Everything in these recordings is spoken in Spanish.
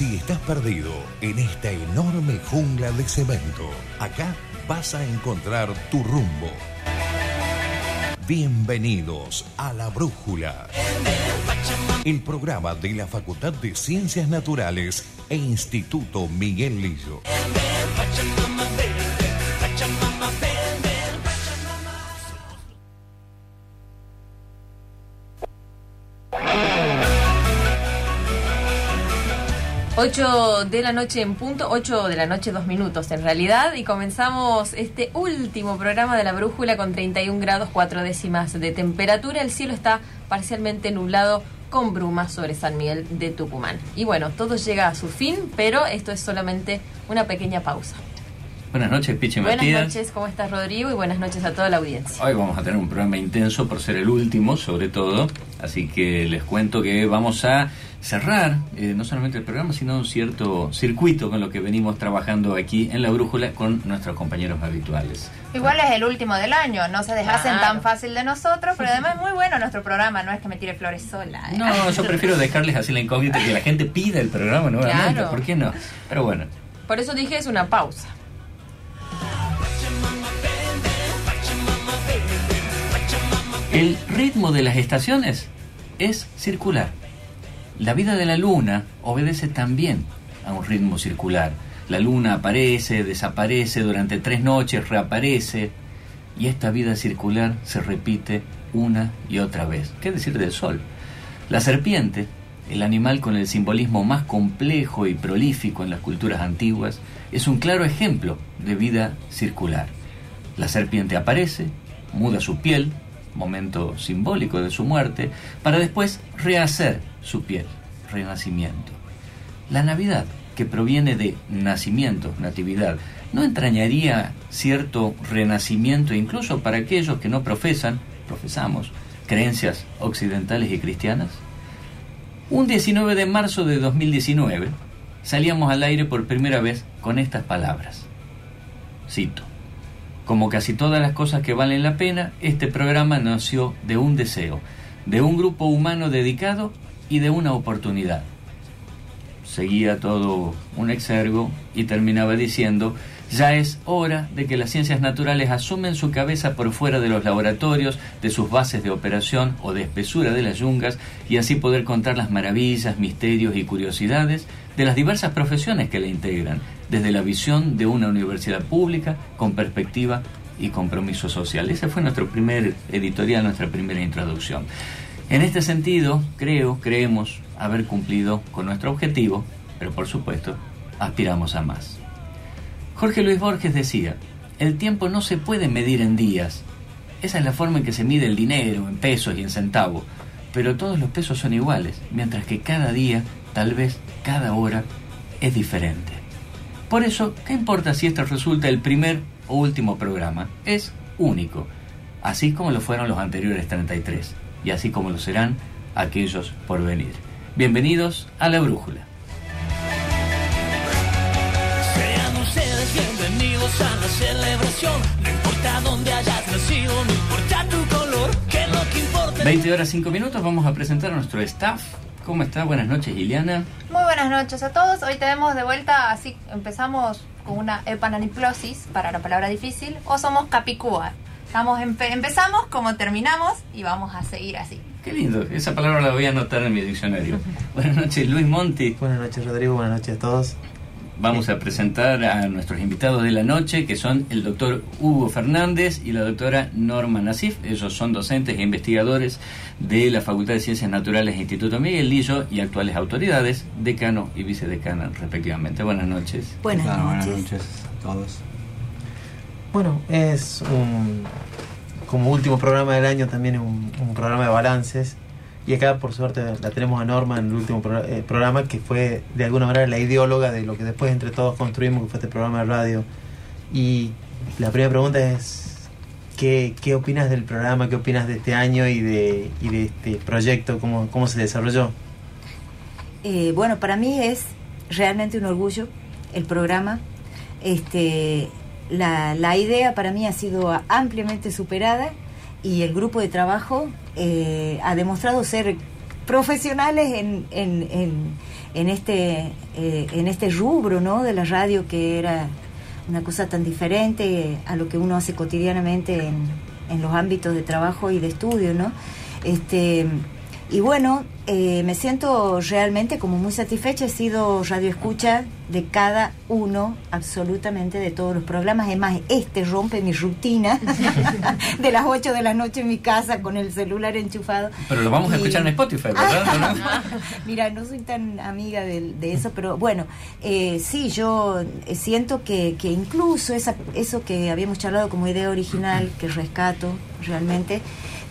Si estás perdido en esta enorme jungla de cemento, acá vas a encontrar tu rumbo. Bienvenidos a La Brújula, el programa de la Facultad de Ciencias Naturales e Instituto Miguel Lillo. 8 de la noche en punto, 8 de la noche, dos minutos en realidad, y comenzamos este último programa de la brújula con 31 grados 4 décimas de temperatura. El cielo está parcialmente nublado con brumas sobre San Miguel de Tucumán. Y bueno, todo llega a su fin, pero esto es solamente una pequeña pausa. Buenas noches, Piche Buenas noches, ¿cómo estás, Rodrigo? Y buenas noches a toda la audiencia. Hoy vamos a tener un programa intenso por ser el último, sobre todo. Así que les cuento que vamos a cerrar eh, no solamente el programa, sino un cierto circuito con lo que venimos trabajando aquí en la brújula con nuestros compañeros habituales. Igual es el último del año, no se dejasen tan fácil de nosotros, pero además es muy bueno nuestro programa, no es que me tire flores sola. ¿eh? No, yo prefiero dejarles así la incógnita que la gente pida el programa nuevamente, ¿por qué no? Pero bueno. Por eso dije es una pausa. El ritmo de las estaciones es circular. La vida de la luna obedece también a un ritmo circular. La luna aparece, desaparece durante tres noches, reaparece, y esta vida circular se repite una y otra vez. ¿Qué decir del sol? La serpiente, el animal con el simbolismo más complejo y prolífico en las culturas antiguas, es un claro ejemplo de vida circular. La serpiente aparece, muda su piel, momento simbólico de su muerte, para después rehacer su piel, renacimiento. La Navidad, que proviene de nacimiento, natividad, ¿no entrañaría cierto renacimiento incluso para aquellos que no profesan, profesamos, creencias occidentales y cristianas? Un 19 de marzo de 2019 salíamos al aire por primera vez con estas palabras. Cito. Como casi todas las cosas que valen la pena, este programa nació de un deseo, de un grupo humano dedicado y de una oportunidad. Seguía todo un exergo y terminaba diciendo, ya es hora de que las ciencias naturales asumen su cabeza por fuera de los laboratorios, de sus bases de operación o de espesura de las yungas y así poder contar las maravillas, misterios y curiosidades de las diversas profesiones que la integran, desde la visión de una universidad pública con perspectiva y compromiso social. Ese fue nuestro primer editorial, nuestra primera introducción. En este sentido, creo, creemos haber cumplido con nuestro objetivo, pero por supuesto, aspiramos a más. Jorge Luis Borges decía, el tiempo no se puede medir en días. Esa es la forma en que se mide el dinero, en pesos y en centavos. Pero todos los pesos son iguales, mientras que cada día, tal vez cada hora, es diferente. Por eso, ¿qué importa si este resulta el primer o último programa? Es único, así como lo fueron los anteriores 33 y así como lo serán aquellos por venir. Bienvenidos a la Brújula. Sean ustedes bienvenidos a la celebración. No importa dónde hayas nacido, no importa tu color, que lo que importa. 20 horas 5 minutos, vamos a presentar a nuestro staff. ¿Cómo está? Buenas noches, Liliana. Muy buenas noches a todos. Hoy tenemos de vuelta, así empezamos con una epananiplosis para la palabra difícil, o somos capicúa. Estamos empezamos como terminamos y vamos a seguir así. Qué lindo, esa palabra la voy a anotar en mi diccionario. Buenas noches, Luis Monti. Buenas noches, Rodrigo. Buenas noches a todos. Vamos a presentar a nuestros invitados de la noche, que son el doctor Hugo Fernández y la doctora Norma Nasif. Ellos son docentes e investigadores de la Facultad de Ciencias Naturales e Instituto Miguel Lillo y actuales autoridades, decano y vicedecana respectivamente. Buenas noches. Buenas noches. Buenas noches a todos. Bueno, es un, como último programa del año también un, un programa de balances. Y acá, por suerte, la tenemos a Norma en el último pro, eh, programa, que fue de alguna manera la ideóloga de lo que después entre todos construimos, que fue este programa de radio. Y la primera pregunta es, ¿qué, qué opinas del programa? ¿Qué opinas de este año y de, y de este proyecto? ¿Cómo, cómo se desarrolló? Eh, bueno, para mí es realmente un orgullo el programa. Este, la, la, idea para mí ha sido ampliamente superada y el grupo de trabajo eh, ha demostrado ser profesionales en, en, en, en este, eh, en este rubro ¿no? de la radio que era una cosa tan diferente a lo que uno hace cotidianamente en, en los ámbitos de trabajo y de estudio, ¿no? Este, y bueno, eh, me siento realmente como muy satisfecha. He sido radio escucha de cada uno, absolutamente de todos los programas. Además, este rompe mi rutina de las 8 de la noche en mi casa con el celular enchufado. Pero lo vamos a escuchar en Spotify, ¿verdad? ¿No? Mira, no soy tan amiga de, de eso, pero bueno, eh, sí, yo eh, siento que, que incluso esa, eso que habíamos charlado como idea original, que rescato realmente,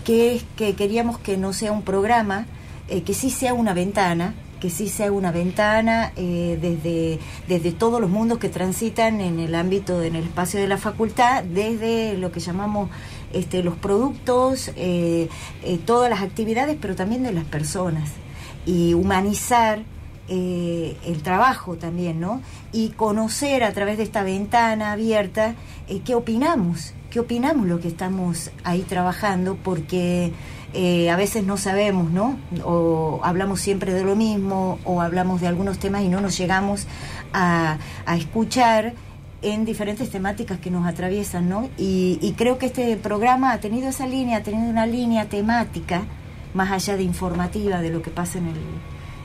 que es que queríamos que no sea un programa, eh, que sí sea una ventana, que sí sea una ventana eh, desde, desde todos los mundos que transitan en el ámbito, en el espacio de la facultad, desde lo que llamamos este, los productos, eh, todas las actividades, pero también de las personas. Y humanizar el trabajo también, ¿no? Y conocer a través de esta ventana abierta qué opinamos, qué opinamos lo que estamos ahí trabajando, porque eh, a veces no sabemos, ¿no? O hablamos siempre de lo mismo, o hablamos de algunos temas y no nos llegamos a, a escuchar en diferentes temáticas que nos atraviesan, ¿no? Y, y creo que este programa ha tenido esa línea, ha tenido una línea temática, más allá de informativa, de lo que pasa en, el,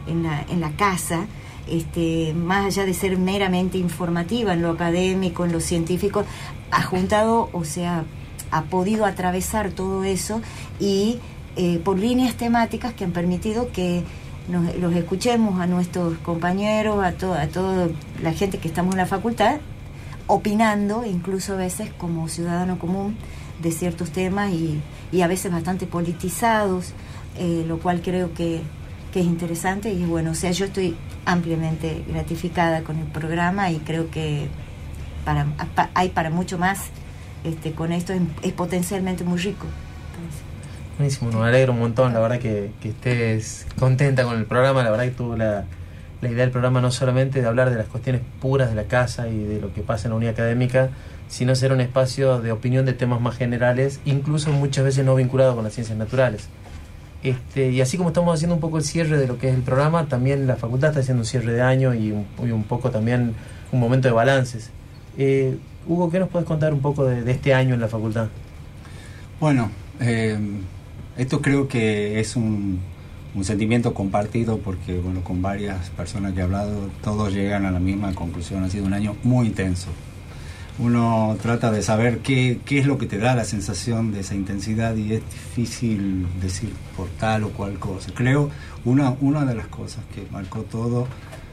en, la, en la casa, este, más allá de ser meramente informativa en lo académico, en lo científico, ha juntado, o sea, ha podido atravesar todo eso y eh, por líneas temáticas que han permitido que nos, los escuchemos a nuestros compañeros, a, to- a toda la gente que estamos en la facultad, opinando, incluso a veces como ciudadano común, de ciertos temas y, y a veces bastante politizados, eh, lo cual creo que, que es interesante y bueno, o sea, yo estoy ampliamente gratificada con el programa y creo que para, pa- hay para mucho más este, con esto, es, potencialmente muy rico. Buenísimo, me alegro un montón, la verdad que, que estés contenta con el programa, la verdad que tuvo la, la idea del programa no solamente de hablar de las cuestiones puras de la casa y de lo que pasa en la unidad académica, sino ser un espacio de opinión de temas más generales, incluso muchas veces no vinculado con las ciencias naturales. Este, y así como estamos haciendo un poco el cierre de lo que es el programa, también la facultad está haciendo un cierre de año y un, poco también un momento de balances. Eh, Hugo, ¿qué nos puedes contar un poco de, de este año en la facultad? Bueno, eh, esto creo que es un, un sentimiento compartido porque, bueno, con varias personas que he hablado, todos llegan a la misma conclusión. Ha sido un año muy intenso. Uno trata de saber qué, qué es lo que te da la sensación de esa intensidad y es difícil decir por tal o cual cosa. Creo una, una de las cosas que marcó todo,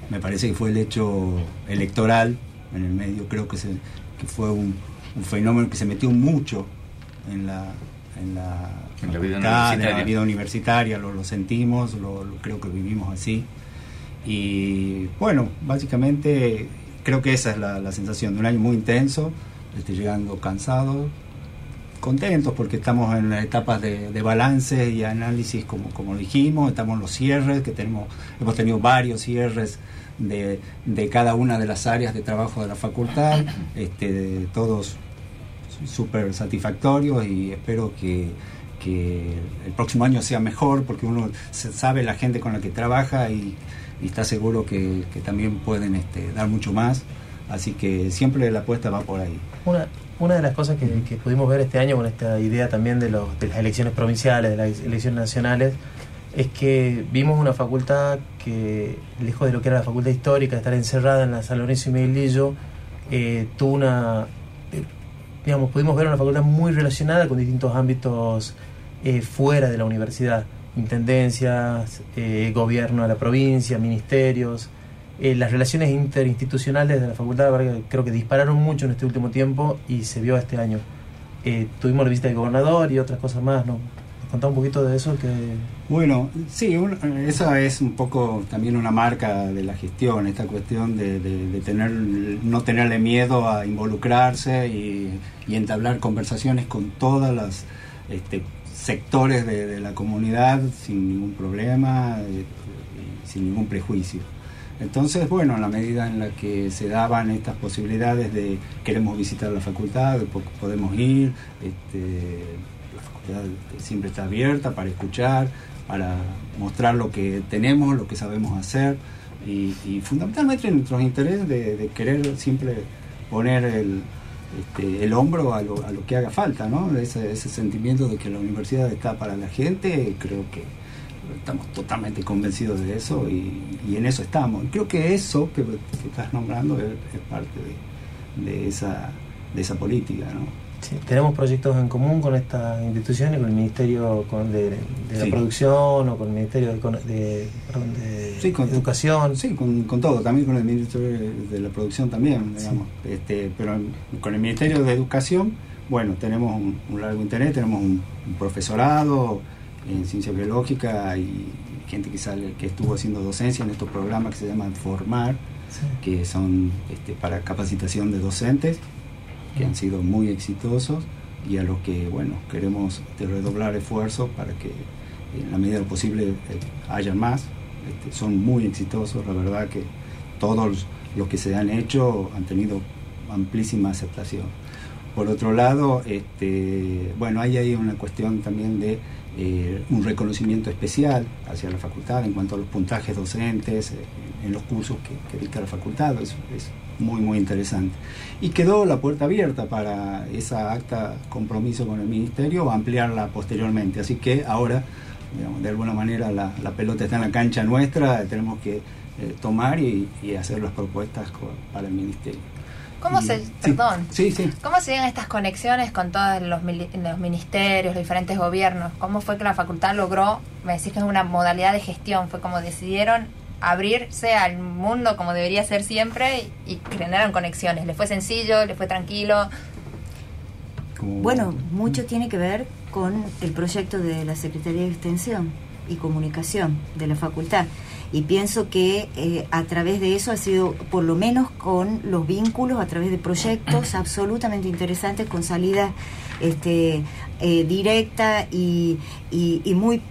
me parece que fue el hecho electoral en el medio. Creo que, se, que fue un, un fenómeno que se metió mucho en la, en la, En la vida en universitaria. la vida universitaria, lo, lo sentimos, lo, lo- creo que vivimos así. Y bueno, básicamente creo que esa es la, la sensación de un año muy intenso, este, llegando cansados, contentos porque estamos en las etapas de, de balance y análisis como, como dijimos, estamos en los cierres, que tenemos, hemos tenido varios cierres de, de cada una de las áreas de trabajo de la facultad, este, todos súper satisfactorios y espero que, que el próximo año sea mejor porque uno sabe la gente con la que trabaja y, y está seguro que, que también pueden este, dar mucho más. Así que siempre la apuesta va por ahí. Una, una de las cosas que, que pudimos ver este año con esta idea también de, los, de las elecciones provinciales, de las elecciones nacionales, es que vimos una facultad que, lejos de lo que era la facultad histórica, de estar encerrada en la San y Miguelillo, eh, tuvo una, eh, digamos, pudimos ver una facultad muy relacionada con distintos ámbitos eh, fuera de la universidad, intendencias, eh, gobierno de la provincia, ministerios, eh, las relaciones interinstitucionales de la facultad creo que dispararon mucho en este último tiempo y se vio este año. Eh, tuvimos la visita del gobernador y otras cosas más, ¿no? ¿Nos contás un poquito de eso? que Bueno, sí, un- esa es un poco también una marca de la gestión, esta cuestión de tener, no tenerle miedo a involucrarse y, y entablar conversaciones con todas las este, sectores de, la comunidad sin ningún problema, eh, sin ningún prejuicio. Entonces, bueno, en la medida en la que se daban estas posibilidades de queremos visitar la facultad, de po- podemos ir, este, la facultad siempre está abierta para escuchar, para mostrar lo que tenemos, lo que sabemos hacer y, y fundamentalmente nuestros intereses de querer siempre poner el, este, el hombro a lo, a lo que haga falta, ¿no? Ese, sentimiento de que la universidad está para la gente, creo que estamos totalmente convencidos de eso y, en eso estamos. Creo que eso que, estás nombrando es, parte de, esa, de política. Sí, tenemos proyectos en común con estas instituciones, con el Ministerio con- de, de la. Producción o con el Ministerio de, Econo- de- perdón, de Sí, con- Educación. Sí, con, con todo, también con el Ministerio de, la Producción también, digamos. Este, pero con el Ministerio de Educación, bueno, tenemos un, un largo interés, tenemos un, un profesorado en ciencia biológica y gente que sale, que estuvo haciendo docencia en estos programas que se llaman Formar, que son este, para capacitación de docentes, que han sido muy exitosos y a los que, bueno, queremos este, redoblar esfuerzos para que en la medida posible eh, haya más. Este, son muy exitosos, la verdad que todos los que se han hecho han tenido amplísima aceptación. Por otro lado, este, bueno, hay ahí una cuestión también de eh, un reconocimiento especial hacia la facultad en cuanto a los puntajes docentes eh, en los cursos que, que dicta la facultad. Es, es muy, muy interesante. Y quedó la puerta abierta para esa acta compromiso con el Ministerio ampliarla posteriormente. Así que ahora, digamos, de alguna manera, la, la pelota está en la cancha nuestra, tenemos que eh, tomar y, y hacer las propuestas para el Ministerio. ¿Cómo Y- se, sí, perdón, Sí, sí. cómo se llegan estas conexiones con todos los, los ministerios, los diferentes gobiernos? ¿Cómo fue que la facultad logró, me decís que es una modalidad de gestión, fue como decidieron abrirse al mundo como debería ser siempre y generaron conexiones? ¿Le fue sencillo? ¿Le fue tranquilo? Bueno, mucho tiene que ver con el proyecto de la Secretaría de Extensión y Comunicación de la facultad. Y pienso que eh, a través de eso ha sido, por lo menos con los vínculos, a través de proyectos absolutamente interesantes, con salida este, eh, directa y, y- y muy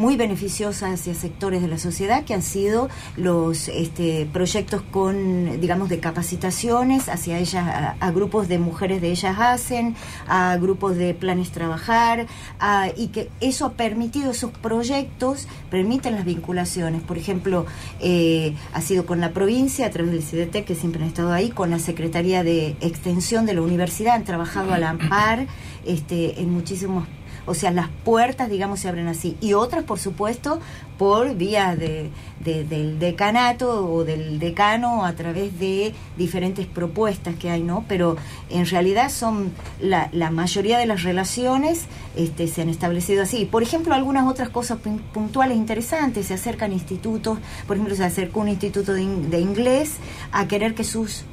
muy beneficiosa hacia sectores de la sociedad que han sido los este, proyectos con, digamos, de capacitaciones hacia ellas, a, a grupos de mujeres de ellas hacen, a grupos de planes trabajar, a- y que eso ha permitido, esos proyectos permiten las vinculaciones. Por ejemplo, eh, ha sido con la provincia, a través del CDT, que siempre han estado ahí, con la Secretaría de Extensión de la Universidad, han trabajado a la par este, en muchísimos o sea, las puertas, digamos, se abren así. Y otras, por supuesto, por vía de, de- del decanato o del decano a través de diferentes propuestas que hay, ¿no? Pero en realidad son la, la mayoría de las relaciones este, se han establecido así. Por ejemplo, algunas otras cosas pun- puntuales interesantes, se acercan institutos, por ejemplo, se acercó un instituto de, de inglés a querer que sus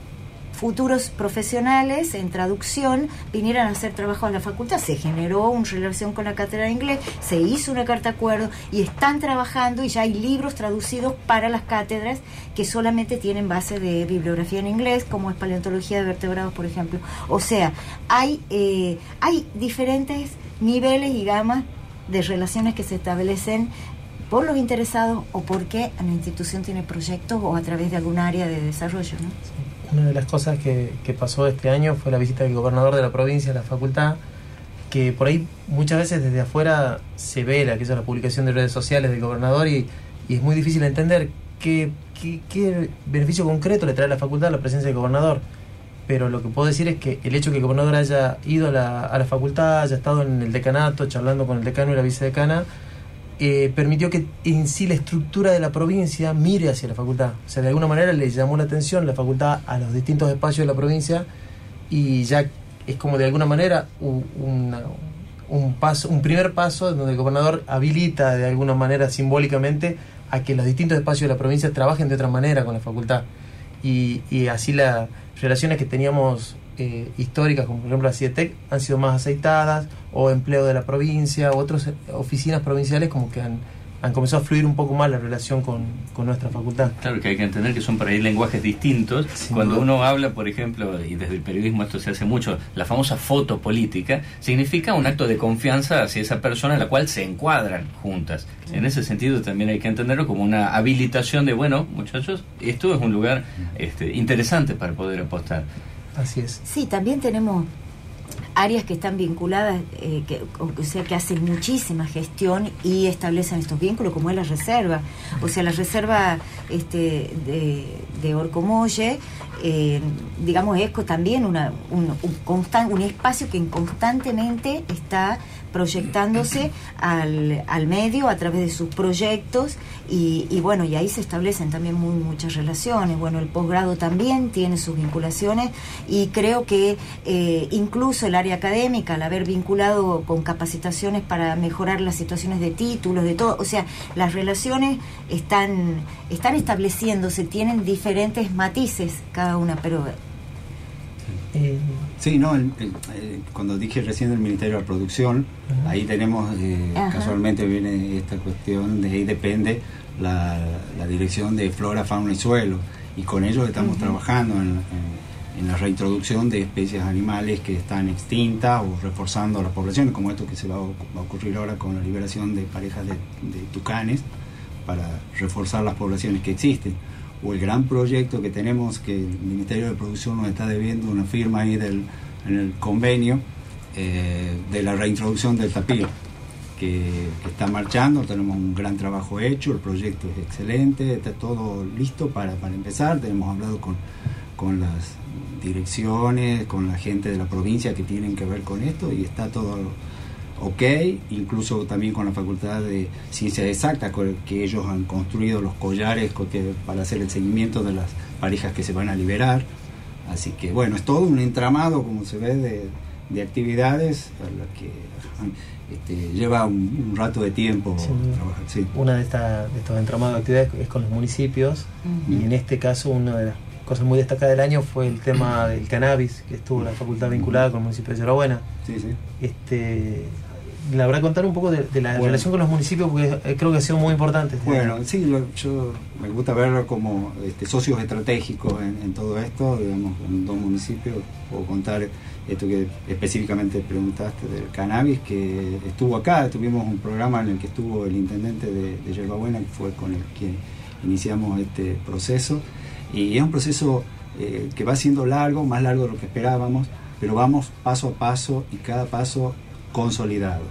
futuros profesionales en traducción vinieran a hacer trabajo en la facultad. Se generó una relación con la cátedra de inglés, se hizo una carta acuerdo y están trabajando y ya hay libros traducidos para las cátedras que solamente tienen base de bibliografía en inglés, como es paleontología de vertebrados, por ejemplo. O sea, hay, eh, hay diferentes niveles y gamas de relaciones que se establecen por los interesados o porque la institución tiene proyectos o a través de algún área de desarrollo. ¿no? Una de las cosas que, que pasó este año fue la visita del gobernador de la provincia a la facultad, que por ahí muchas veces desde afuera se ve la, que es la publicación de redes sociales del gobernador y, y es muy difícil entender qué, qué, qué beneficio concreto le trae a la facultad la presencia del gobernador. Pero lo que puedo decir es que el hecho de que el gobernador haya ido a la, a la facultad, haya estado en el decanato charlando con el decano y la vicedecana, eh, permitió que en sí la estructura de la provincia mire hacia la facultad. O sea, de alguna manera le llamó la atención la facultad a los distintos espacios de la provincia y ya es como de alguna manera una- un paso, un primer paso donde el gobernador habilita de alguna manera simbólicamente a que los distintos espacios de la provincia trabajen de otra manera con la facultad. Y, y así las relaciones que teníamos eh, históricas, como por ejemplo la CIETEC, han sido más aceitadas, o empleo de la provincia, o otras oficinas provinciales como que han, han comenzado a fluir un poco más la relación con, con nuestra facultad. Claro que hay que entender que son por ahí lenguajes distintos. Sin Cuando duda. uno habla, por ejemplo, y desde el periodismo esto se hace mucho, la famosa foto política, significa un acto de confianza hacia esa persona en la cual se encuadran juntas. En ese sentido también hay que entenderlo como una habilitación de, bueno, muchachos, esto es un lugar este, interesante para poder apostar. Así es. Sí, también tenemos áreas que están vinculadas, eh, que, o sea, que hacen muchísima gestión y establecen estos vínculos, como es la reserva. O sea, la reserva este, de, Orcomolle, eh, digamos, es también una, un espacio que constantemente está proyectándose al, al medio a través de sus proyectos y, bueno, y ahí se establecen también muy, muchas relaciones. Bueno, el posgrado también tiene sus vinculaciones y creo que eh, incluso el área académica, al haber vinculado con capacitaciones para mejorar las situaciones de títulos, de todo, o sea, las relaciones están, están estableciéndose, tienen diferentes matices cada una, pero Eh, Sí, no, el- el- eh, cuando dije recién del Ministerio de la Producción, Ajá. ahí tenemos, eh, casualmente viene esta cuestión, de ahí depende la, la dirección de flora, fauna y suelo, y con ellos estamos trabajando en, en- en la reintroducción de especies animales que están extintas o reforzando las poblaciones, como esto que se va a, va a ocurrir ahora con la liberación de parejas de, de tucanes, para reforzar las poblaciones que existen o el gran proyecto que tenemos que el Ministerio de Producción nos está debiendo una firma ahí del, en el convenio eh, de la reintroducción del tapir que, que está marchando, tenemos un gran trabajo hecho, el proyecto es excelente, está todo listo para, para empezar, tenemos hablado con, con las direcciones, con la gente de la provincia que tienen que ver con esto y está todo ok, incluso también con la Facultad de Ciencias Exactas, con- que ellos han construido los collares para hacer el seguimiento de las parejas que se van a liberar. Así que bueno, es todo un entramado, como se ve, de, de actividades a la que este, lleva un, un rato de tiempo Sí. trabajar. Sí. una de, esta- de estos entramados de actividades es con los municipios y en este caso una de las cosas muy destacadas del año fue el tema del cannabis, que estuvo la facultad vinculada con el municipio de Yarabuena. Sí, sí. Este, la verdad contar un poco de, de la Bueno. relación con los municipios porque eh, creo que ha sido muy importante. Bueno, sí, lo- yo me gusta verlo como este, socios estratégicos en, en todo esto, digamos, en dos municipios. Puedo contar esto que específicamente preguntaste del cannabis, que estuvo acá, tuvimos un programa en el que estuvo el intendente de, de Yerbabuena, que fue con el que iniciamos este proceso. Y es un proceso eh, que va siendo largo, más largo de lo que esperábamos, pero vamos paso a paso y cada paso consolidado.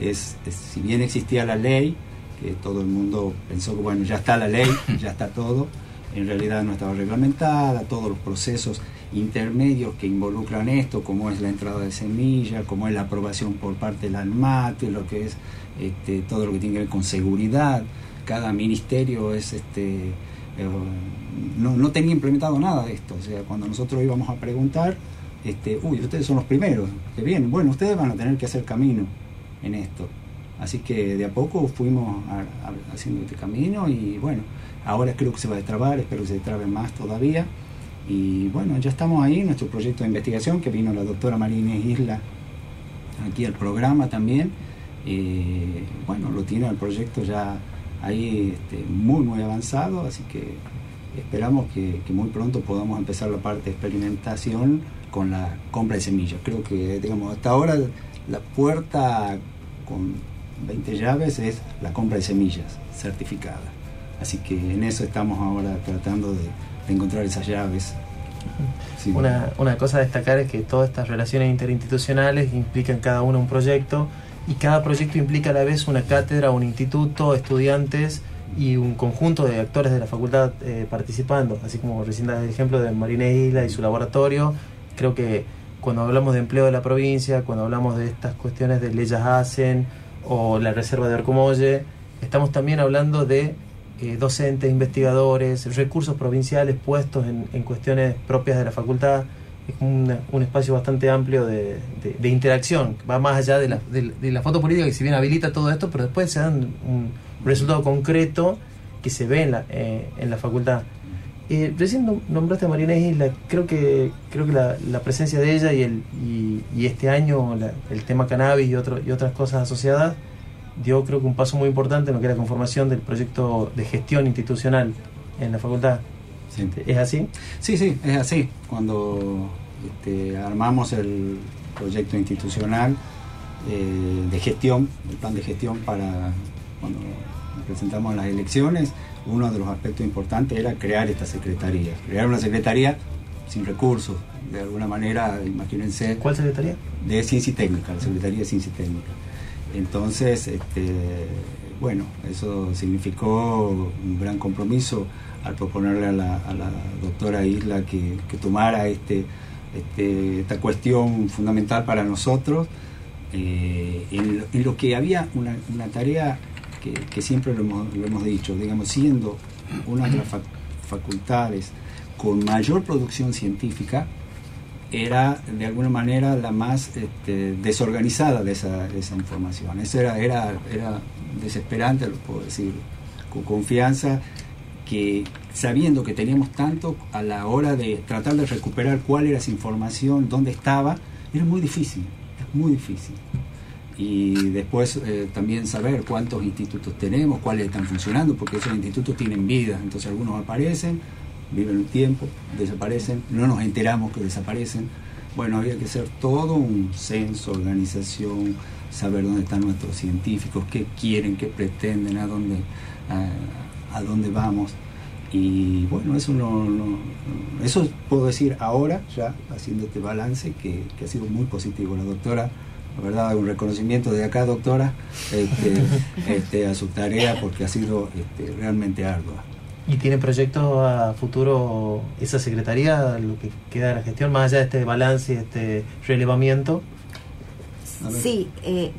Es, es- si bien existía la ley, que todo el mundo pensó que bueno, ya está la ley, ya está todo, en realidad no estaba reglamentada, todos los procesos intermedios que involucran esto, como es la entrada de semilla, como es la aprobación por parte del ANMAT, lo que es este, todo lo que tiene que ver con seguridad, cada ministerio es este eh, no, no tenía implementado nada de esto, o sea, cuando nosotros íbamos a preguntar, este, uy, ustedes son los primeros que vienen, bueno, ustedes van a tener que hacer camino en esto. Así que de a poco fuimos a- a- haciendo este camino y bueno, ahora creo que se va a destrabar, espero que se destrabe más todavía. Y bueno, ya estamos ahí, nuestro proyecto de investigación, que vino la doctora Marina Isla aquí al programa también. Eh, bueno, lo tiene el proyecto ya ahí este, muy, muy avanzado, así que esperamos que, que muy pronto podamos empezar la parte de experimentación con la compra de semillas. Creo que, digamos, hasta ahora la puerta con 20 llaves es la compra de semillas certificada. Así que en eso estamos ahora tratando de, de encontrar esas llaves. Sí. Una, una cosa a destacar es que todas estas relaciones interinstitucionales implican cada uno un proyecto y cada proyecto implica a la vez una cátedra, un instituto, estudiantes y un conjunto de actores de la facultad eh, participando, así como recién el ejemplo de Marina Isla y su laboratorio. Creo que cuando hablamos de empleo de la provincia, cuando hablamos de estas cuestiones de leyes hacen o la reserva de Orcomolle, estamos también hablando de eh, docentes, investigadores, recursos provinciales puestos en, en cuestiones propias de la facultad. Es un, un espacio bastante amplio de, de- interacción, va más allá de la, de la foto política que si bien habilita todo esto, pero después se dan un resultado concreto que se ve en la, eh, en la facultad. Eh, recién nom- nombraste a Marina Isla, creo que creo que la, la presencia de ella y, el, y, y este año la- el tema cannabis y, otro, y otras cosas asociadas dio creo que un paso muy importante en lo que era la conformación del proyecto de gestión institucional en la facultad. Sí. ¿Es así? Sí, sí, es así. Cuando este, armamos el proyecto institucional eh, de gestión, el plan de gestión para cuando presentamos las elecciones, uno de los aspectos importantes era crear esta secretaría. Crear una secretaría sin recursos. De alguna manera, imagínense. ¿Cuál secretaría? De Ciencia y Técnica, la Secretaría de Ciencia y Técnica. Entonces, este, bueno, eso significó un gran compromiso al proponerle a la, a la doctora Isla que, que tomara este, este, esta cuestión fundamental para nosotros, eh, en, en lo que había una, una tarea que, siempre lo hemos, lo hemos dicho, digamos, siendo una de las fac- facultades con mayor producción científica, era de alguna manera la más este, desorganizada de esa, de esa información. Eso era, era, era desesperante, lo puedo decir con confianza, que sabiendo que teníamos tanto a la hora de tratar de recuperar cuál era esa información, dónde estaba, era muy difícil, es muy difícil. Y después eh, también saber cuántos institutos tenemos, cuáles están funcionando, porque esos institutos tienen vida, entonces algunos aparecen, viven un tiempo, desaparecen, no nos enteramos que desaparecen. Bueno, había que hacer todo un censo, organización, saber dónde están nuestros científicos, qué quieren, qué pretenden, a dónde, a, a dónde vamos. Y bueno, eso no, no- eso puedo decir ahora, ya haciendo este balance, que, que ha sido muy positivo. La doctora, verdad, un reconocimiento de acá, doctora, este, este, a su tarea, porque ha sido este, realmente ardua. ¿Y tiene proyectos a futuro esa secretaría, lo que queda de la gestión, más allá de este balance y este relevamiento? Sí, eh,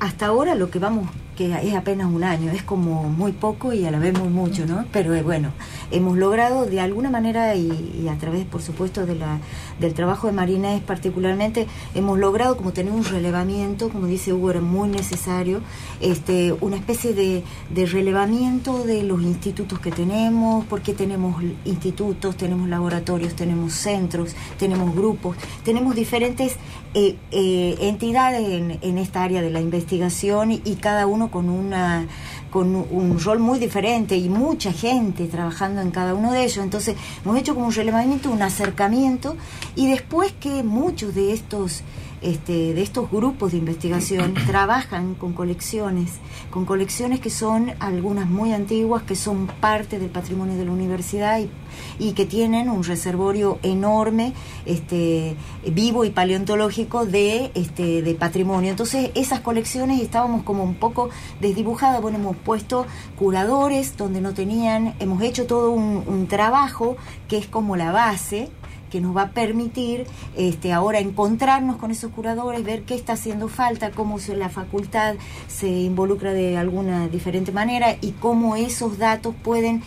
hasta ahora lo que vamos, que es apenas un año, es como muy poco y a la vez muy mucho, ¿no? Pero eh, bueno, hemos logrado de alguna manera y, y a través, por supuesto, de la, del trabajo de Marinés particularmente, hemos logrado como tener un relevamiento, como dice Hugo, era muy necesario, este, una especie de, de relevamiento de los institutos que tenemos, porque tenemos institutos, tenemos laboratorios, tenemos centros, tenemos grupos, tenemos diferentes eh, eh, entidades en, esta área de la investigación y cada uno con una con un rol muy diferente y mucha gente trabajando en cada uno de ellos. Entonces, hemos hecho como un relevamiento, un acercamiento, y después que muchos de estos este, de estos grupos de investigación trabajan con colecciones, con colecciones que son algunas muy antiguas, que son parte del patrimonio de la universidad y, y que tienen un reservorio enorme, este, vivo y paleontológico de, este, de patrimonio. Entonces, esas colecciones estábamos como un poco desdibujadas. Bueno, hemos puesto curadores donde no tenían, hemos hecho todo un, un trabajo que es como la base que nos va a permitir este, ahora encontrarnos con esos curadores, ver qué está haciendo falta, cómo la facultad se involucra de alguna diferente manera y cómo esos datos pueden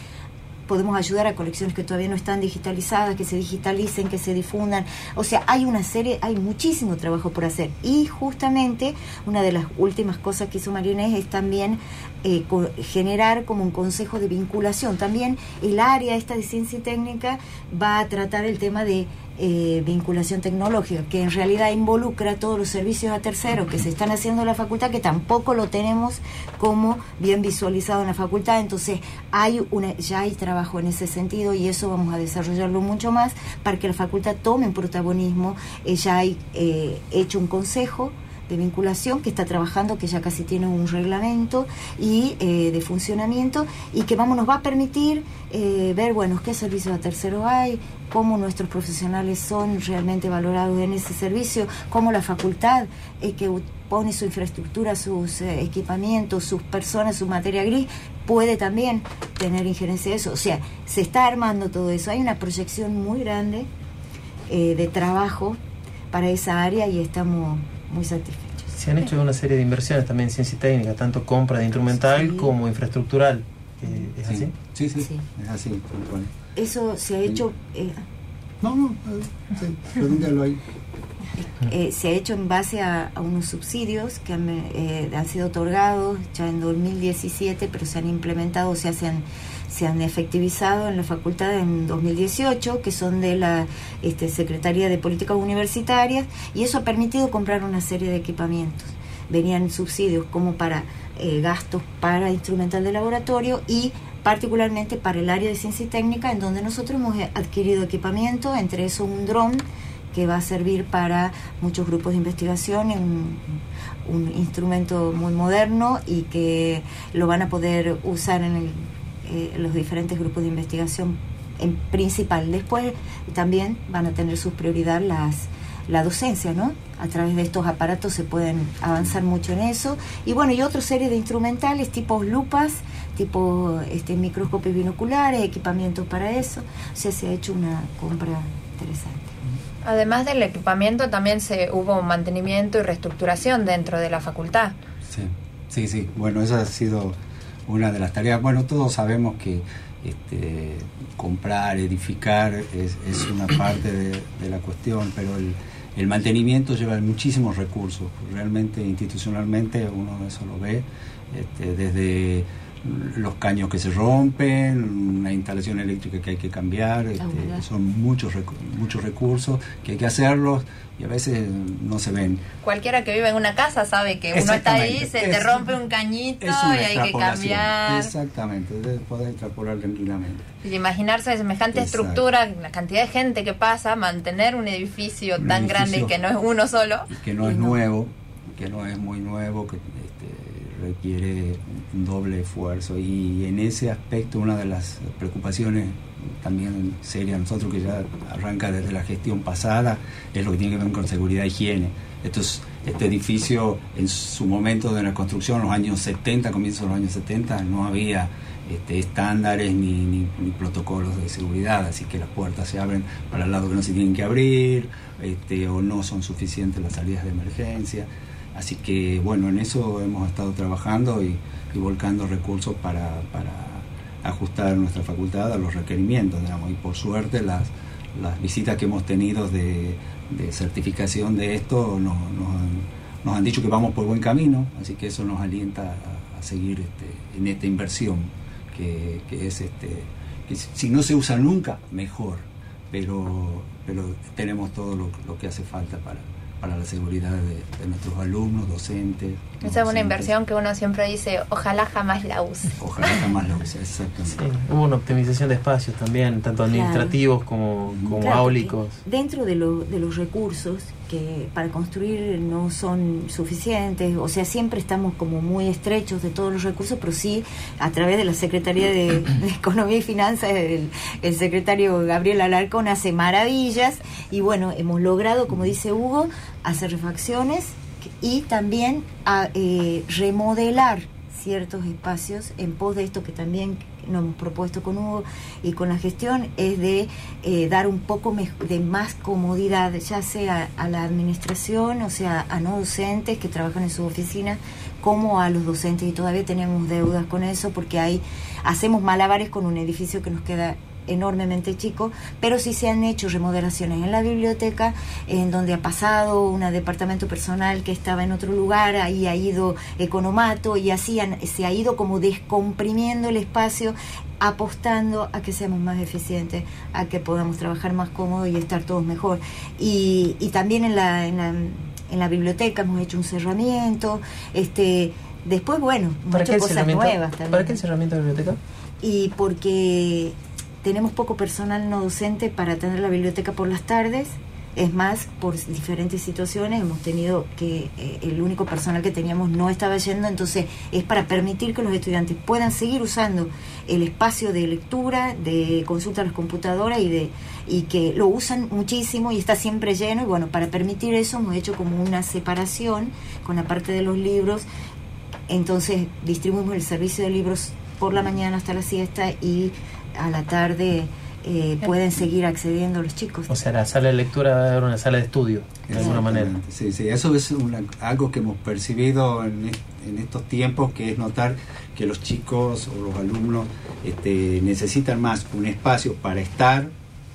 podemos ayudar a colecciones que todavía no están digitalizadas, que se digitalicen, que se difundan. O sea, hay una serie, hay muchísimo trabajo por hacer. Y justamente una de las últimas cosas que hizo Marionés es también eh, generar como un consejo de vinculación. También el área esta de ciencia y técnica va a tratar el tema de eh, vinculación tecnológica, que en realidad involucra todos los servicios a terceros que se están haciendo en la facultad, que tampoco lo tenemos como bien visualizado en la facultad. Entonces, hay una, ya hay trabajo en ese sentido y eso vamos a desarrollarlo mucho más para que la facultad tome un protagonismo. Eh, ya hay eh, hecho un consejo de vinculación que está trabajando, que ya casi tiene un reglamento y eh, de funcionamiento y que vamos nos va a permitir eh, ver, bueno, qué servicios a terceros hay, cómo nuestros profesionales son realmente valorados en ese servicio, cómo la facultad eh, que pone su infraestructura, sus eh, equipamientos, sus personas, su materia gris, puede también tener injerencia de eso. O sea, se está armando todo eso. Hay una proyección muy grande eh, de trabajo para esa área y estamos muy satisfechos. Se han hecho una serie de inversiones también en ciencia y técnica, tanto compra de instrumental Sí. como infraestructural. Eh, ¿Es así? Sí, sí, Sí. es así. Eso se ha hecho... eh, No, no, eh, sí, redondealo ahí. eh, se ha hecho en base a, a unos subsidios que han, eh, han sido otorgados ya en 2017, pero se han implementado, se hacen se han efectivizado en la facultad en 2018, que son de la este, Secretaría de Políticas Universitarias, y eso ha permitido comprar una serie de equipamientos. Venían subsidios como para eh, gastos para instrumental de laboratorio y particularmente para el área de ciencia y técnica, en donde nosotros hemos adquirido equipamiento, entre eso un dron que va a servir para muchos grupos de investigación, un, un instrumento muy moderno y que lo van a poder usar en el, eh, los diferentes grupos de investigación en principal. Después también van a tener su prioridad las la docencia, ¿no? A través de estos aparatos se pueden avanzar mucho en eso. Y bueno, y otra serie de instrumentales, tipo lupas, tipo este, microscopios binoculares, equipamientos para eso. O sea, se ha hecho una compra interesante. Además del equipamiento, también se hubo un mantenimiento y reestructuración dentro de la facultad. Sí, sí, sí. Bueno, esa ha sido una de las tareas. Bueno, todos sabemos que este, comprar, edificar es, una parte de, la cuestión, pero el, el mantenimiento lleva muchísimos recursos. Realmente, institucionalmente, uno eso lo ve, este, desde los caños que se rompen, una instalación eléctrica que hay que cambiar, este, son muchos muchos recursos que hay que hacerlos y a veces no se ven. Cualquiera que vive en una casa sabe que uno está ahí, se te rompe un cañito y hay que cambiar. Exactamente, poder extrapolar tranquilamente. Y imaginarse semejante estructura, la cantidad de gente que pasa, mantener un edificio tan grande y que no es uno solo. Que no es nuevo, que no es muy nuevo, que requiere un doble esfuerzo y en ese aspecto una de las preocupaciones también serias nosotros que ya arranca desde la gestión pasada es lo que tiene que ver con seguridad e higiene. Esto este edificio en su momento de la construcción, los años 70, comienzos de los años 70, no había este, estándares ni, ni, protocolos de seguridad, así que las puertas se abren para el lado que no se tienen que abrir, este, o no son suficientes las salidas de emergencia. Así que bueno, en eso hemos estado trabajando y, volcando recursos para, ajustar nuestra facultad a los requerimientos, y por suerte las, las visitas que hemos tenido de, certificación de esto nos, nos, han, dicho que vamos por buen camino, así que eso nos alienta a, seguir este, en esta inversión, que, es este, que si no se usa nunca, mejor, pero, pero tenemos todo lo que hace falta para, para la seguridad de, nuestros alumnos, docentes. Esa es una inversión que uno siempre dice, ojalá jamás la use. Ojalá jamás la use, exactamente. hubo una optimización de espacios también, tanto administrativos como, como áulicos. Dentro de, lo, de los recursos que para construir no son suficientes, o sea, siempre estamos como muy estrechos de todos los recursos, pero sí a través de la Secretaría de, Economía y Finanzas, el, el, secretario Gabriel Alarcón hace maravillas y bueno, hemos logrado, como dice Hugo, hacer refacciones y también a, eh, remodelar ciertos espacios en pos de esto que también nos hemos propuesto con Hugo y con la gestión es de eh, dar un poco de más comodidad, ya sea a la administración, o sea, a no docentes que trabajan en su oficina, como a los docentes. Y todavía tenemos deudas con eso porque hay, hacemos malabares con un edificio que nos queda enormemente chico, pero sí se han hecho remodelaciones en la biblioteca, en donde ha pasado un departamento personal que estaba en otro lugar, ahí ha ido Economato y así se ha ido como descomprimiendo el espacio, apostando a que seamos más eficientes, a que podamos trabajar más cómodo y estar todos mejor. Y, y también en la, en la, en la biblioteca hemos hecho un cerramiento, este después bueno, muchas cosas nuevas también. ¿Para qué el cerramiento de la biblioteca? Y porque tenemos poco personal no docente para atender la biblioteca por las tardes. Es más, por diferentes situaciones hemos tenido que eh, el único personal que teníamos no estaba yendo, entonces es para permitir que los estudiantes puedan seguir usando el espacio de lectura, de consulta a las computadoras y de y que lo usan muchísimo y está siempre lleno y bueno, para permitir eso hemos hecho como una separación con la parte de los libros. Entonces distribuimos el servicio de libros por la mañana hasta la siesta y a la tarde eh, pueden seguir accediendo los chicos. O sea, la sala de lectura va a haber una sala de estudio, de alguna manera. Sí, sí, eso es algo que hemos percibido en, estos tiempos, que es notar que los chicos o los alumnos este, necesitan más un espacio para estar,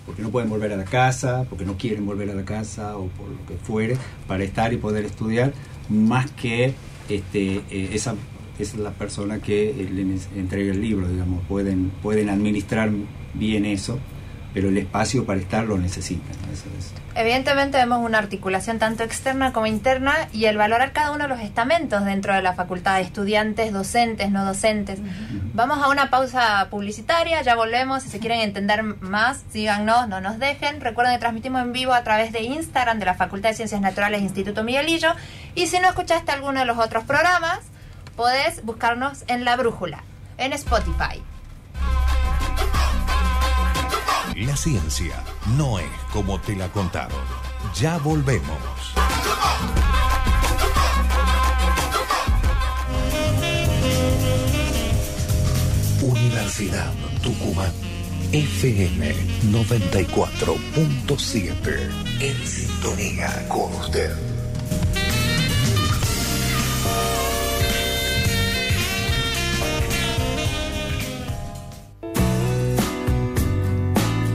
porque no pueden volver a la casa, porque no quieren volver a la casa o por lo que fuere, para estar y poder estudiar, más que este, eh, esa es la persona que eh, le entrega el libro, digamos, pueden, pueden administrar bien eso, pero el espacio para estar lo necesitan. Evidentemente vemos una articulación tanto externa como interna y el valorar cada uno de los estamentos dentro de la facultad, de estudiantes, docentes, no docentes. Vamos a una pausa publicitaria, ya volvemos, si se quieren entender más, síganos, no nos dejen. Recuerden que transmitimos en vivo a través de Instagram de la Facultad de Ciencias Naturales Instituto Miguelillo y si no escuchaste alguno de los otros programas, podés buscarnos en La Brújula, en Spotify. la ciencia no es como te la contaron. Ya volvemos. Universidad Tucumán. FM 94.7. En sintonía con usted.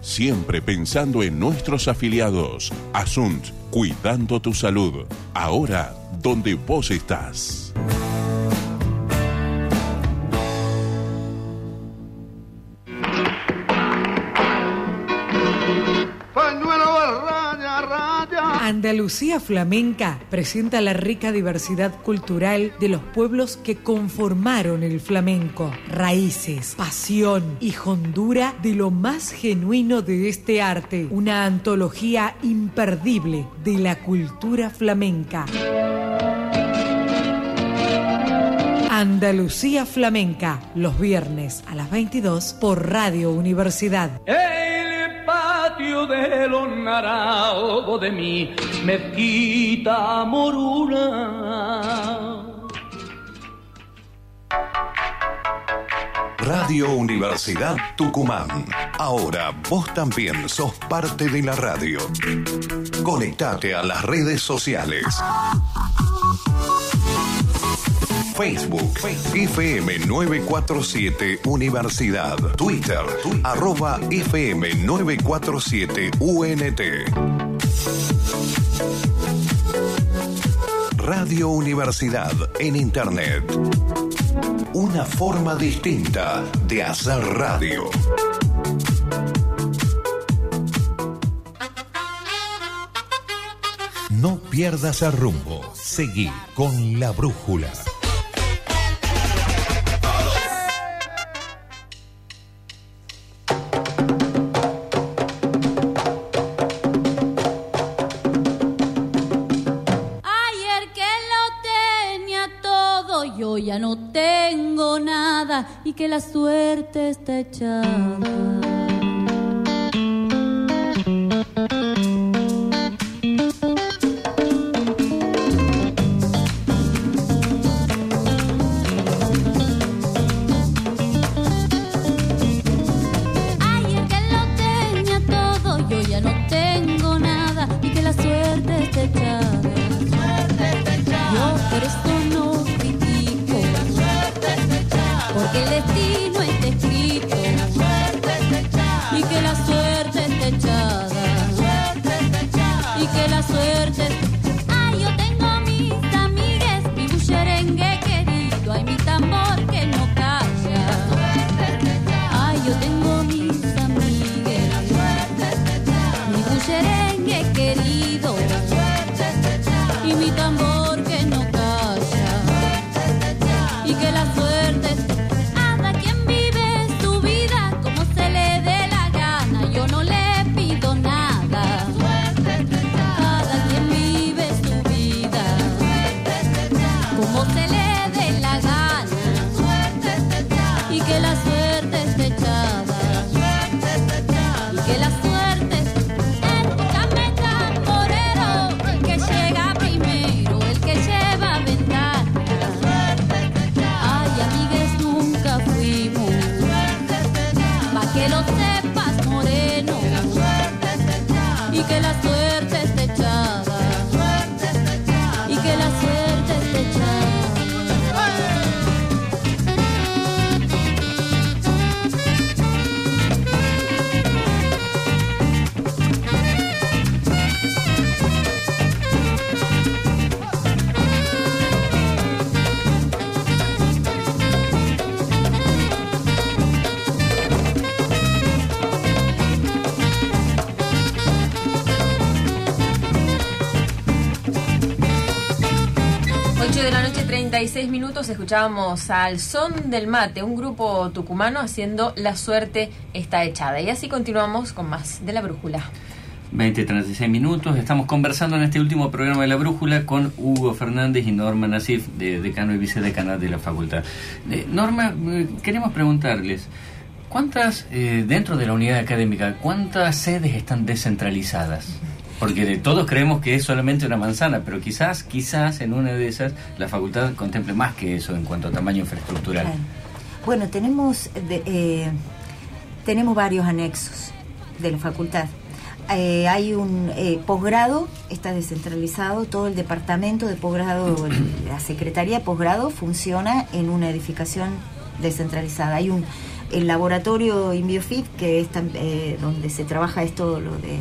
siempre pensando en nuestros afiliados. Asunt, cuidando tu salud, ahora donde vos estás. Andalucía Flamenca presenta la rica diversidad cultural de los pueblos que conformaron el flamenco. Raíces, pasión y hondura de lo más genuino de este arte. Una antología imperdible de la cultura flamenca. Andalucía Flamenca, los viernes a las 22 por Radio Universidad. De los naranjos de mi mezquita moruna. Radio Universidad Tucumán. Ahora vos también sos parte de la radio. Conectate a las redes sociales. Facebook, FM 947 Universidad. Twitter, arroba FM 947 UNT. Radio Universidad en Internet. Una forma distinta de hacer radio. No pierdas el rumbo. Seguí con la brújula. Y que la suerte está echada. 36 minutos, escuchábamos al Son del Mate, un grupo tucumano haciendo La suerte está echada. Y así continuamos con más de la brújula. 20, 36 minutos. Estamos conversando en este último programa de La Brújula con Hugo Fernández y Norma Nasif, de decano y vicedecana de la facultad. Eh, Norma, eh, queremos preguntarles, ¿cuántas, eh, dentro de la unidad académica, cuántas sedes están descentralizadas? Porque de todos creemos que es solamente una manzana, pero quizás, quizás en una de esas la facultad contemple más que eso en cuanto a tamaño infraestructural. Bueno, tenemos, de- eh, tenemos varios anexos de la facultad. Eh, hay un eh, posgrado, está descentralizado, todo el departamento de posgrado, la Secretaría de Posgrado funciona en una edificación descentralizada. Hay un el laboratorio InBiofit, que es eh, donde se trabaja esto, lo de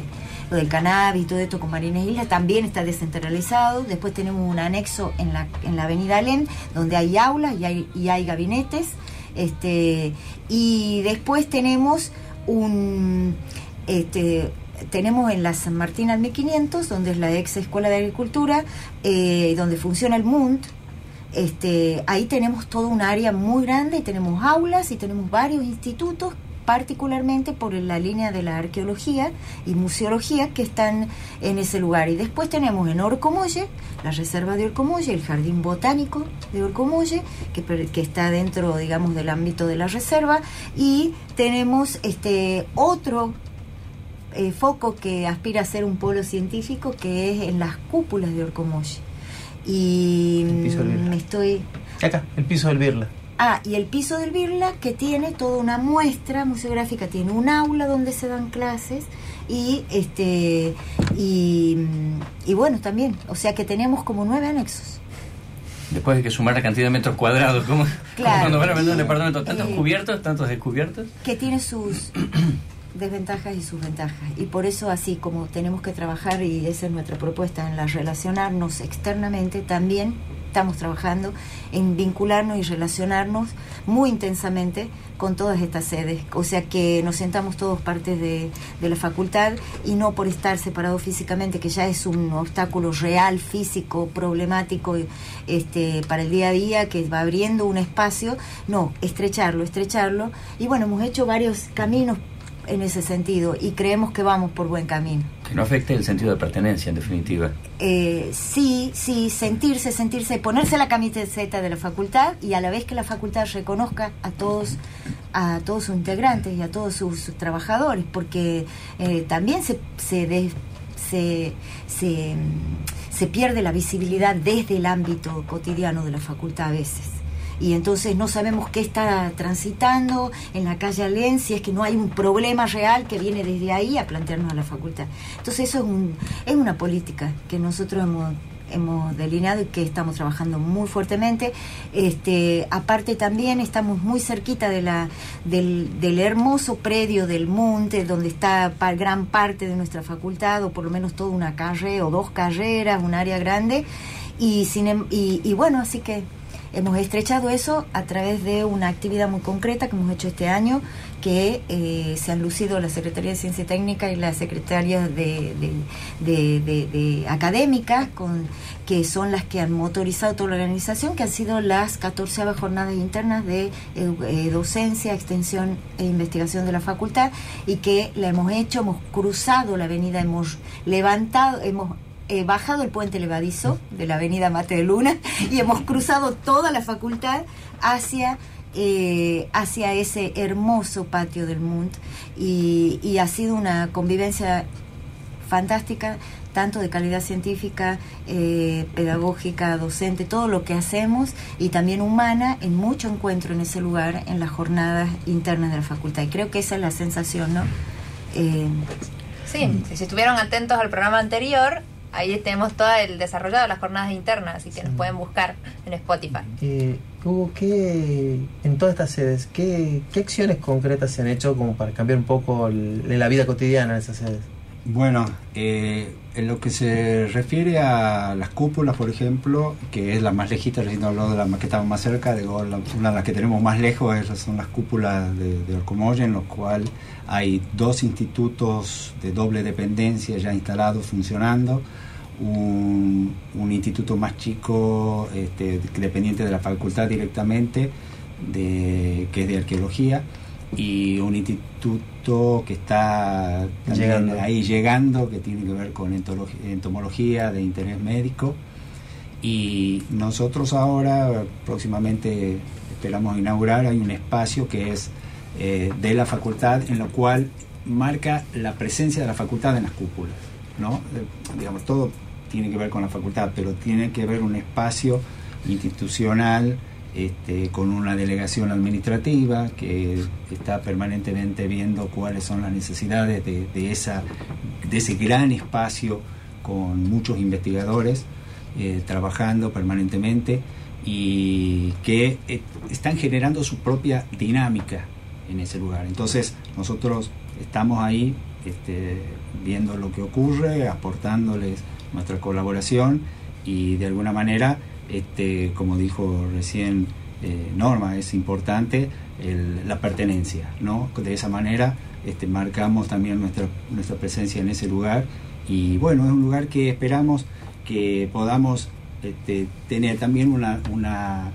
lo del cannabis y todo esto con Marines Islas, también está descentralizado. Después tenemos un anexo en la, en la avenida Alem, donde hay aulas y hay, y hay gabinetes. Este, y después tenemos un este, tenemos en la San Martín al 1500, donde es la ex Escuela de Agricultura, eh, donde funciona el MUNT. Este, ahí tenemos todo un área muy grande, y tenemos aulas y tenemos varios institutos, particularmente por la línea de la arqueología y museología que están en ese lugar. Y después tenemos en Orcomolle, la reserva de Orcomolle, el jardín botánico de Orcomolle, que, que está dentro, digamos, del ámbito de la reserva, y tenemos este otro eh, foco que aspira a ser un polo científico que es en las cúpulas de Orcomolle. Y El piso del Birla. me estoy... Acá, el piso del Birla. Ah, y el piso del Birla que tiene toda una muestra museográfica, tiene un aula donde se dan clases y este y, y bueno también, o sea que tenemos como nueve anexos. Después hay que sumar la cantidad de metros cuadrados, como Claro. cuando van a vender un departamento, tantos eh, cubiertos, tantos descubiertos. que tiene sus desventajas y sus ventajas. Y por eso así como tenemos que trabajar, y esa es nuestra propuesta, en la relacionarnos externamente, también estamos trabajando en vincularnos y relacionarnos muy intensamente con todas estas sedes. O sea que nos sentamos todos partes de, la facultad y no por estar separados físicamente, que ya es un obstáculo real, físico, problemático este, para el día a día, que va abriendo un espacio, no, estrecharlo, estrecharlo. Y bueno, hemos hecho varios caminos en ese sentido y creemos que vamos por buen camino. Que no afecte el sentido de pertenencia, en definitiva. Eh, sí, sí, sentirse, sentirse, ponerse la camiseta de la facultad y a la vez que la facultad reconozca a todos, a todos sus integrantes y a todos sus, trabajadores, porque eh, también se, se, se, se, se pierde la visibilidad desde el ámbito cotidiano de la facultad a veces y entonces no sabemos qué está transitando en la calle Alén, si es que no hay un problema real que viene desde ahí a plantearnos a la facultad. Entonces eso es, un, es una política que nosotros hemos hemos delineado y que estamos trabajando muy fuertemente. Este, aparte también estamos muy cerquita de la, del, del hermoso predio del Monte, donde está gran parte de nuestra facultad, o por lo menos toda una carrera o dos carreras, un área grande. Y, sin em- y bueno, así que hemos estrechado eso a través de una actividad muy concreta que hemos hecho este año, que eh, se han lucido la Secretaría de Ciencia Técnica y la Secretaría de, de, de- de- de Académica, con, que son las que han motorizado toda la organización, que han sido las 14 jornadas internas de edu- eh, docencia, extensión e investigación de la facultad, y que la hemos hecho, hemos cruzado la avenida, hemos levantado, hemos eh, bajado el puente levadizo de la avenida Mate de Luna y hemos cruzado toda la facultad hacia, eh, hacia ese hermoso patio del Munt y, y ha sido una convivencia fantástica, tanto de calidad científica, eh, pedagógica, docente, todo lo que hacemos y también humana, en mucho encuentro en ese lugar, en las jornadas internas de la facultad. Y creo que esa es la sensación, ¿no? Eh, Sí, si estuvieron atentos al programa anterior, ahí tenemos todo el desarrollo de las jornadas internas, así que nos pueden buscar en Spotify. Eh, Hugo, ¿qué, en todas estas sedes, ¿qué, qué acciones concretas se han hecho como para cambiar un poco el- la vida cotidiana de esas sedes? Bueno, eh, en lo que se refiere a las cúpulas, por ejemplo, que es la más lejita, recién habló de la que estaba más cerca, digo, la- una de las que tenemos más lejos esas son las cúpulas de, de Orcomolle, en lo cual hay dos institutos de doble dependencia ya instalados, funcionando. Un, un instituto más chico, este, dependiente de la facultad directamente, de, que es de arqueología, y un instituto que está también Llegando. ahí llegando, que tiene que ver con entomología de interés médico. Y nosotros ahora, próximamente, esperamos inaugurar, hay un espacio que es eh, de la facultad, en lo cual marca la presencia de la facultad en las cúpulas. ¿no? Eh, digamos, todo tiene que ver con la facultad, pero tiene que ver un espacio institucional este, con una delegación administrativa que está permanentemente viendo cuáles son las necesidades de, esa, de ese gran espacio con muchos investigadores eh, trabajando permanentemente y que eh, están generando su propia dinámica en ese lugar. Entonces nosotros estamos ahí este, viendo lo que ocurre, aportándoles nuestra colaboración y de alguna manera, este, como dijo recién eh, Norma, es importante el- la pertenencia, ¿no? De esa manera este, marcamos también nuestra, nuestra presencia en ese lugar y bueno, es un lugar que esperamos que podamos este, tener también una, una,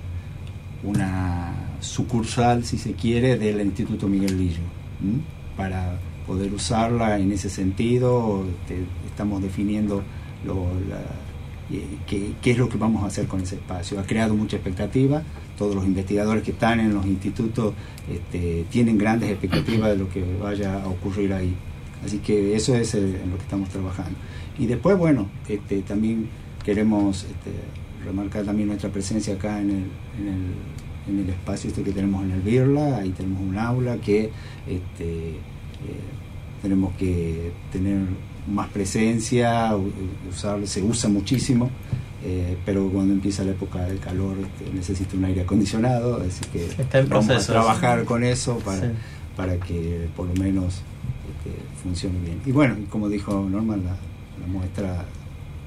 una sucursal, si se quiere, del Instituto Miguel Lillo, ¿m? para poder usarla en ese sentido. este, estamos definiendo lo- la- eh, qué, qué es lo que vamos a hacer con ese espacio. Ha creado mucha expectativa. Todos los investigadores que están en los institutos este, tienen grandes expectativas de lo que vaya a ocurrir ahí. Así que eso es eh, en lo que estamos trabajando. Y después, bueno, este, también queremos este, remarcar también nuestra presencia acá en el, en el, en el espacio este que tenemos en el Birla. Ahí tenemos un aula que eh, tenemos que tener más presencia, usar, se usa muchísimo. eh, pero cuando empieza la época del calor este, necesita un aire acondicionado, así que Está en vamos proceso, a trabajar sí. con eso para, Sí. para que por lo menos este, funcione bien. Y bueno, como dijo Norman, la, la muestra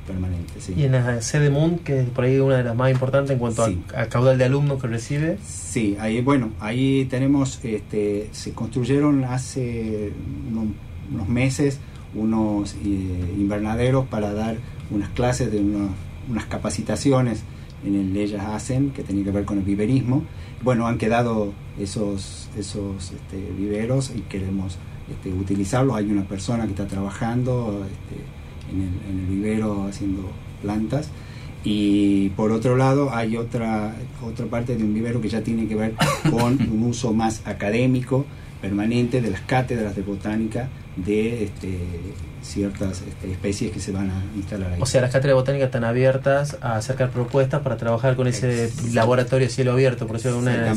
permanente. Sí. Y en la sede Moon, que es por ahí una de las más importantes en cuanto a- Sí. a, caudal de alumnos que recibe. Sí, ahí, bueno, ahí tenemos, este, se construyeron hace unos, unos meses unos eh, invernaderos para dar unas clases de unas capacitaciones en el Ellas Hacen, que tenía que ver con el viverismo. Bueno, han quedado esos, esos este, viveros y queremos este, utilizarlos. Hay una persona que está trabajando este, en, el, en el vivero haciendo plantas. Y por otro lado hay otra, otra parte de un vivero que ya tiene que ver con un uso más académico, permanente, de las cátedras de botánica de este, ciertas este, especies que se van a instalar ahí. O sea, las cátedras botánicas están abiertas a acercar propuestas para trabajar con ese laboratorio cielo abierto, por decirlo de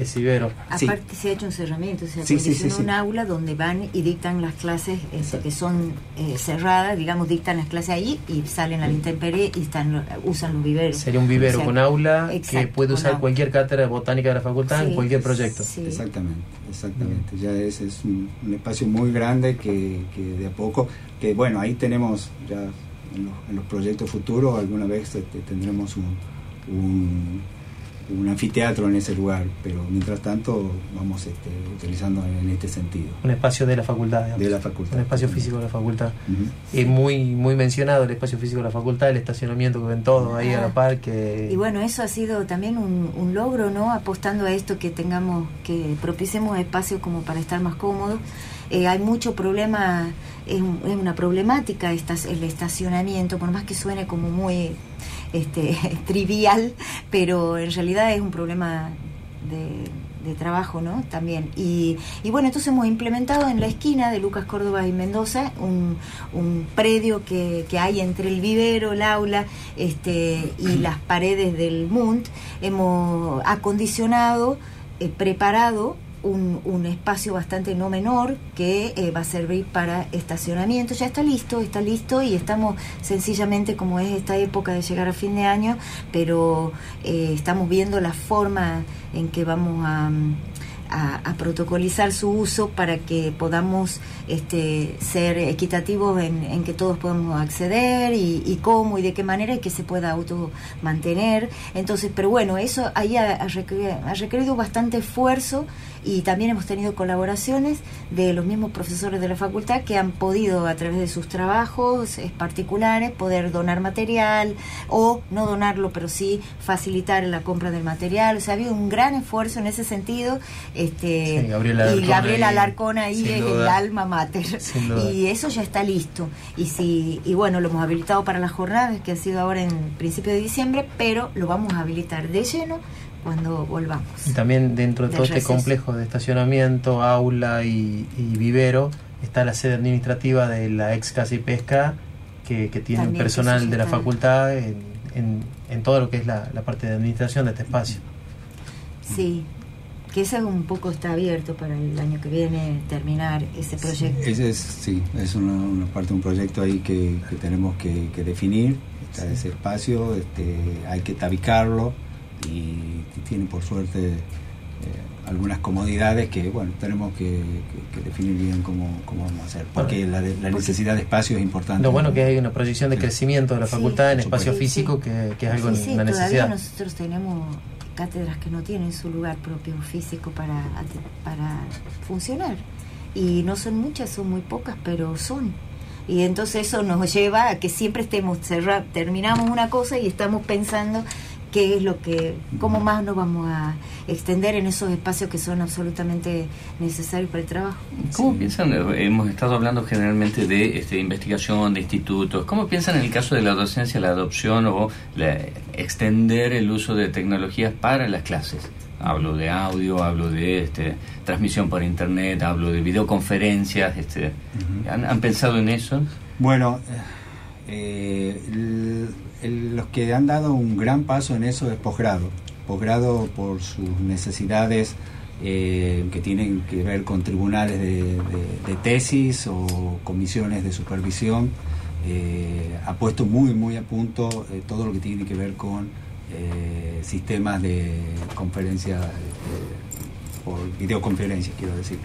ese, vivero. Aparte se ha hecho un cerramiento, se Sí, sí, sí, sí. un aula donde van y dictan las clases este, que son eh, cerradas, digamos, dictan las clases ahí y salen a la intemperie y están, usan los viveros. Sería un vivero O sea, con aula que puede usar cualquier cátedra botánica de la facultad en cualquier proyecto. sí. Exactamente, exactamente. Ya es, es un, espacio muy grande que, que de a poco, que bueno, ahí tenemos ya en los, proyectos futuros, alguna vez tendremos un, un, un anfiteatro en ese lugar, pero mientras tanto vamos este, utilizando en este sentido. Un espacio de la facultad. digamos. De la facultad. Un espacio físico de la facultad. Es muy muy mencionado el espacio físico de la facultad, el estacionamiento que ven todos ahí a la par. Que... Y bueno, eso ha sido también un, un logro, ¿no? Apostando a esto que tengamos, que propiciemos espacios como para estar más cómodos. Eh, hay mucho problema, es, un- es una problemática esta- el estacionamiento, por más que suene como muy este, trivial, pero en realidad es un problema de, de trabajo, ¿no? También. Y, y bueno, entonces hemos implementado en la esquina de Lucas Córdoba y Mendoza un, un predio que, que hay entre el vivero, el aula este, y las paredes del MUNT. Hemos acondicionado, eh, preparado un, un espacio bastante no menor que eh, va a servir para estacionamiento. Ya está listo, está listo y estamos sencillamente, como es esta época de llegar a fin de año, pero eh, estamos viendo la forma en que vamos a, protocolizar su uso para que podamos este, ser equitativos en, en que todos podamos acceder y, y cómo y de qué manera y que se pueda auto mantener. Entonces, pero bueno, eso ahí ha, ha requerido bastante esfuerzo y también hemos tenido colaboraciones de los mismos profesores de la facultad que han podido a través de sus trabajos eh, particulares poder donar material o no donarlo pero sí facilitar la compra del material. O sea ha habido un gran esfuerzo en ese sentido. Este Sí, Gabriela y Gabriela Alarcón ahí es el alma mater. Y eso ya está listo. Y si y bueno lo hemos habilitado para las jornadas que ha sido ahora en principio de diciembre pero lo vamos a habilitar de lleno cuando volvamos Y también dentro de todo este receso. complejo de estacionamiento, aula y, y vivero está la sede administrativa de la ex Casa y Pesca que, que tiene También, que personal ya de la facultad en, en, en todo lo que es la, la parte de administración de este espacio. sí que ese un poco está abierto para el año que viene terminar ese proyecto Ese es, sí, es una, una parte un proyecto ahí que, que tenemos que, que definir. Está ese espacio, este, hay que tabicarlo y, tiene por suerte eh, algunas comodidades que, bueno, tenemos que, que- que definir bien cómo, cómo vamos a hacer. Porque la, de- la necesidad de espacio es importante. Lo bueno ¿no? que hay una proyección de Sí. crecimiento de la Sí, facultad en por espacio físico que, que es algo, sí, sí, una todavía necesidad. nosotros tenemos cátedras que no tienen su lugar propio físico para, para funcionar. Y no son muchas, son muy pocas, pero son. Y entonces eso nos lleva a que siempre estemos cerrados, terminamos una cosa y estamos pensando qué es lo que, cómo más nos vamos a extender en esos espacios que son absolutamente necesarios para el trabajo. ¿Cómo Sí. piensan? eh, Hemos estado hablando generalmente de este, investigación, de institutos. ¿Cómo piensan en el caso de la docencia, la adopción o la- extender el uso de tecnologías para las clases? Hablo de audio, hablo de este, transmisión por internet, hablo de videoconferencias. Este. ¿han, han pensado en eso? Bueno, eh, el- los que han dado un gran paso en eso es posgrado. Posgrado por sus necesidades eh, que tienen que ver con tribunales de, de- tesis o comisiones de supervisión. eh, ha puesto muy, muy a punto eh, todo lo que tiene que ver con eh, sistemas de conferencia por videoconferencia, quiero decir.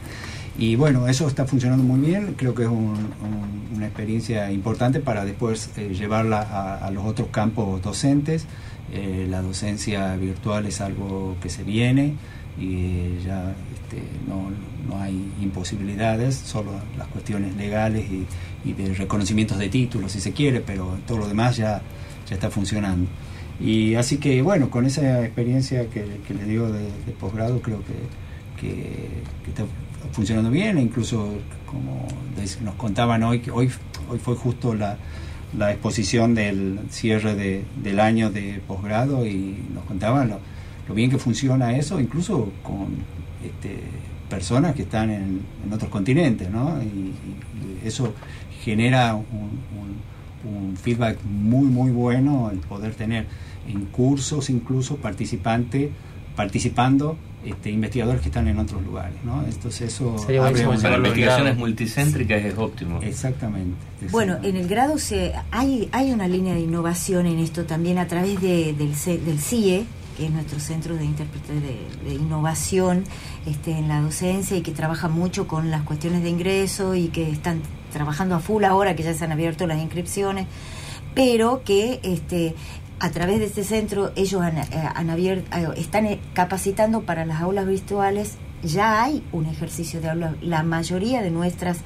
Y bueno, eso está funcionando muy bien, creo que es un- un- una experiencia importante para después eh, llevarla a, los otros campos docentes. Eh, la docencia virtual es algo que se viene y ya este, no, no hay imposibilidades, solo las cuestiones legales y, y de reconocimientos de títulos si se quiere, pero todo lo demás ya, ya está funcionando. Y así que bueno, con esa experiencia que, que les digo de, de posgrado, creo que, que, que está funcionando bien, e incluso como nos contaban hoy, que hoy, hoy fue justo la, la exposición del cierre de, del año de posgrado y nos contaban lo, bien que funciona eso, incluso con este, personas que están en, otros continentes, ¿no? Y, eso genera un, un- un feedback muy, muy bueno el poder tener en cursos incluso participantes participando este, investigadores que están en otros lugares, ¿no? Entonces eso Sería abre una- Para investigaciones multicéntricas es óptimo. Exactamente. Bueno, en el grado se, hay, hay una línea de innovación en esto también a través de, del, del CIE, que es nuestro centro de, intérprete de, de innovación este, en la docencia y que trabaja mucho con las cuestiones de ingreso y que están trabajando a full ahora que ya se han abierto las inscripciones, pero que este, a través de este centro ellos han, eh, han abierto, eh, están eh, capacitando para las aulas virtuales. Ya hay un ejercicio de aula. La mayoría de nuestras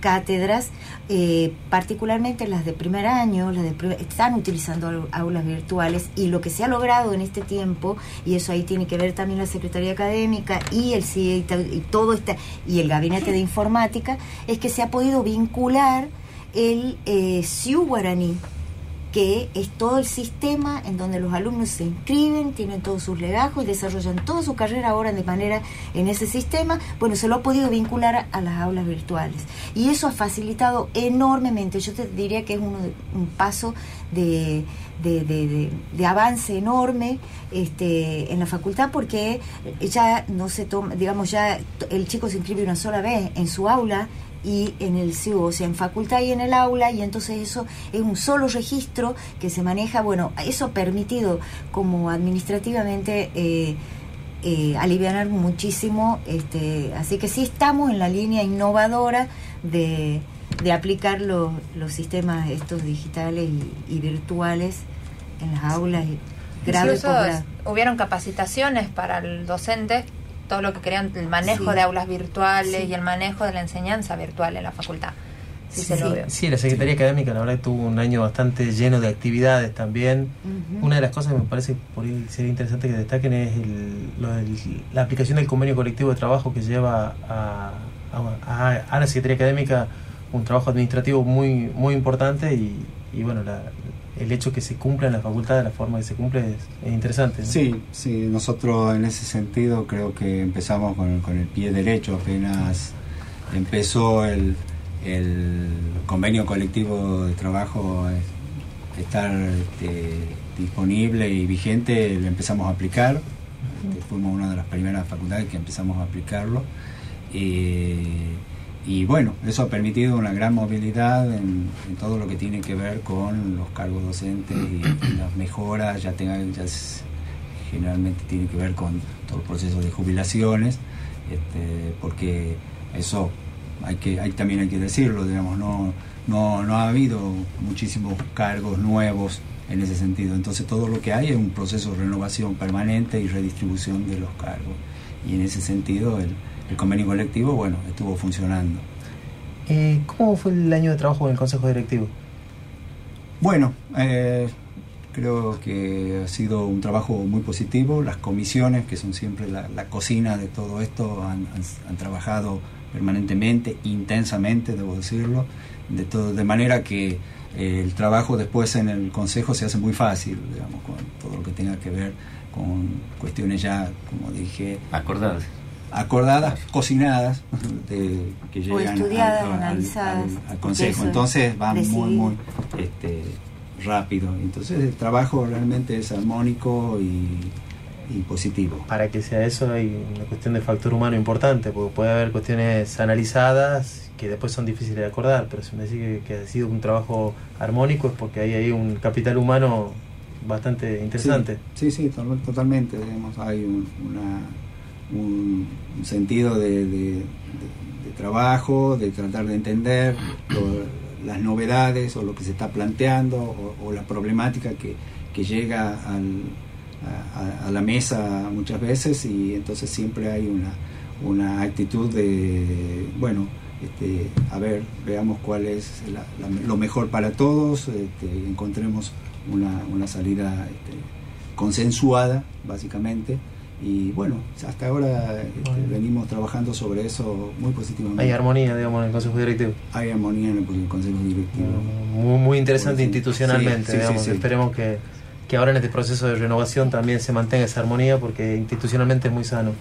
cátedras, eh, particularmente las de primer año, las de primer- están utilizando au- aulas virtuales y lo que se ha logrado en este tiempo, y eso ahí tiene que ver también la Secretaría Académica y el CIE y, to- y todo este, y el Gabinete de Informática, es que se ha podido vincular el eh, CIU Guaraní que es todo el sistema en donde los alumnos se inscriben, tienen todos sus legajos y desarrollan toda su carrera ahora de manera en ese sistema, bueno, se lo ha podido vincular a, las aulas virtuales. Y eso ha facilitado enormemente, yo te diría que es un paso de, de, de- de- avance enorme este, en la facultad porque ya no se toma, digamos, ya el chico se inscribe una sola vez en su aula y en el CIU, o sea, en facultad y en el aula, y entonces eso es un solo registro que se maneja, bueno, eso ha permitido como administrativamente eh, eh, aliviar muchísimo, este, así que sí estamos en la línea innovadora de, de aplicar los, los sistemas estos digitales y, y virtuales en las aulas y Incluso hubieron capacitaciones para el docente todo lo que crean, el manejo Sí. de aulas virtuales Sí. y el manejo de la enseñanza virtual en la facultad. Sí, se lo veo. Sí, la Secretaría Académica la verdad tuvo un año bastante lleno de actividades también. Una de las cosas que me parece por ahí sería interesante que destaquen es el- lo del- la aplicación del convenio colectivo de trabajo que lleva a, a- a- a la Secretaría Académica un trabajo administrativo muy muy importante y, y bueno, la- el hecho que se cumpla en la facultad de la forma que se cumple es, es interesante. ¿no? Sí, sí, nosotros en ese sentido creo que empezamos con, con el pie derecho, apenas empezó el, el convenio colectivo de trabajo estar este, disponible y vigente, lo empezamos a aplicar. Este, fuimos una de las primeras facultades que empezamos a aplicarlo. Eh, y bueno, eso ha permitido una gran movilidad en, en todo lo que tiene que ver con los cargos docentes y, y las mejoras, ya, ya es- generalmente tiene que ver con todo el proceso de jubilaciones, este, porque eso hay que, hay, también hay que decirlo, digamos, no, no, no ha habido muchísimos cargos nuevos en ese sentido. Entonces todo lo que hay es un proceso de renovación permanente y redistribución de los cargos. Y en ese sentido el, el convenio colectivo, bueno, estuvo funcionando. Eh, ¿Cómo fue el año de trabajo en el Consejo Directivo? Bueno, eh, creo que ha sido un trabajo muy positivo. Las comisiones, que son siempre la, la cocina de todo esto, han, han- han trabajado permanentemente, intensamente, debo decirlo, de, todo, de manera que eh, el trabajo después en el Consejo se hace muy fácil, digamos, con todo lo que tenga que ver con cuestiones ya, como dije, Acordadas. Acordadas, cocinadas, de- que O llegan estudiadas, al, al- analizadas, al- consejo. eso Entonces va muy, decidir. muy este, rápido. Entonces el trabajo realmente es armónico y, y positivo. Para que sea eso hay una cuestión de factor humano importante, porque puede haber cuestiones analizadas que después son difíciles de acordar, pero si me decís que, que ha sido un trabajo armónico es porque hay ahí un capital humano bastante interesante. Sí, sí, sí, to- totalmente. Digamos, hay un, una- un- sentido de, trabajo, de tratar de entender las novedades o lo que se está planteando o, la problemática que, que llega al- a la mesa muchas veces y entonces siempre hay una, una actitud de, bueno, este, a ver, veamos cuál es la- la- lo mejor para todos, este, encontremos una, una salida este, consensuada, básicamente. Y bueno, hasta ahora este, Bueno. venimos trabajando sobre eso muy positivamente. Hay armonía, digamos, en el Consejo Directivo. Hay armonía en el Consejo Directivo. Muy, muy interesante institucionalmente, sí, sí, digamos. sí. Esperemos que, que ahora en este proceso de renovación también se mantenga esa armonía porque institucionalmente es muy sano.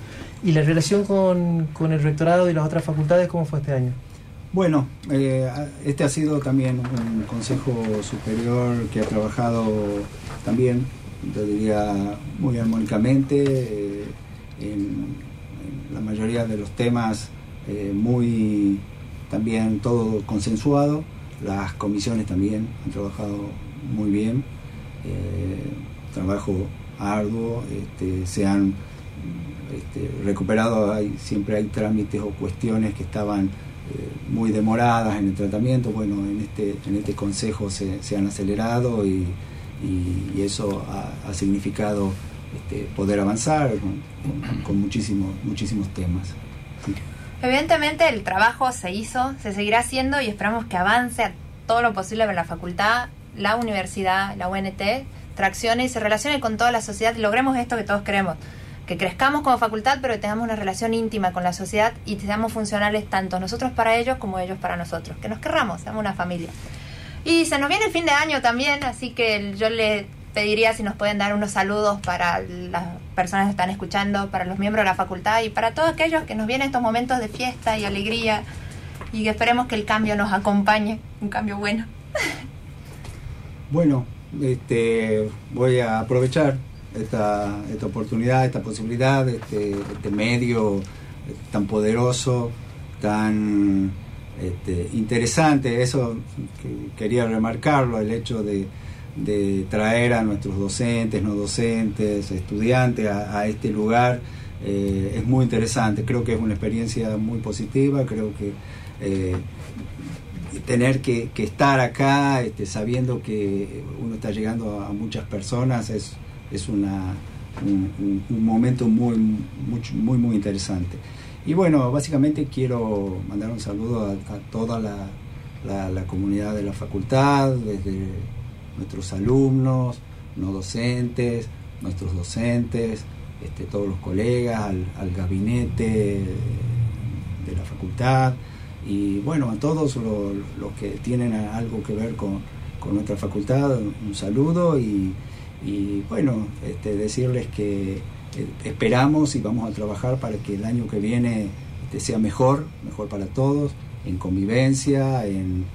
¿Y la relación con, con el rectorado y las otras facultades cómo fue este año? Bueno, eh, este ha sido también un consejo superior que ha trabajado también, yo diría, muy armónicamente, eh, en, la mayoría de los temas eh, muy también todo consensuado, las comisiones también han trabajado muy bien, eh, trabajo arduo, este, se han este, recuperado, hay, siempre hay trámites o cuestiones que estaban muy demoradas en el tratamiento, bueno, en este, en este consejo se, se han acelerado y, y- eso ha, significado este, poder avanzar con, con- muchísimos, muchísimos temas. Evidentemente el trabajo se hizo, se seguirá haciendo y esperamos que avance a todo lo posible en la facultad, la universidad, la UNT, traccione y se relacione con toda la sociedad y logremos esto que todos queremos. Que crezcamos como facultad, pero que tengamos una relación íntima con la sociedad y seamos funcionales tanto nosotros para ellos como ellos para nosotros. Que nos querramos, seamos una familia. Y se nos viene el fin de año también, así que yo le pediría si nos pueden dar unos saludos para las personas que están escuchando, para los miembros de la facultad y para todos aquellos que nos vienen estos momentos de fiesta y alegría y que esperemos que el cambio nos acompañe, un cambio bueno. Bueno, este, voy a aprovechar esta, esta oportunidad, esta posibilidad, este, este medio tan poderoso, tan este, interesante, eso que quería remarcarlo, el hecho de, traer a nuestros docentes, no docentes, estudiantes a, este lugar, eh, es muy interesante, creo que es una experiencia muy positiva, creo que eh, tener que, estar acá este, sabiendo que uno está llegando a muchas personas es, es una, un, momento muy, muy, muy interesante. Y bueno, básicamente quiero mandar un saludo a, toda la, la- comunidad de la facultad, desde nuestros alumnos, no docentes, nuestros docentes, este, todos los colegas, al, al gabinete de la facultad. Y bueno, a todos lo- los que tienen algo que ver con, con nuestra facultad, un saludo y, y, bueno, este, decirles que esperamos y vamos a trabajar para que el año que viene este, sea mejor, mejor para todos, en convivencia, en,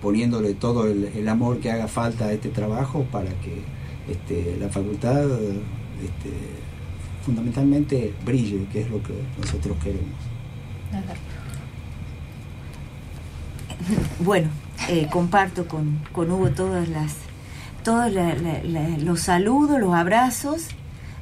poniéndole todo el, amor que haga falta a este trabajo para que este, la facultad este, fundamentalmente brille, que es lo que nosotros queremos. Bueno, eh, comparto con, con Hugo todas las, todos la- los saludos, los abrazos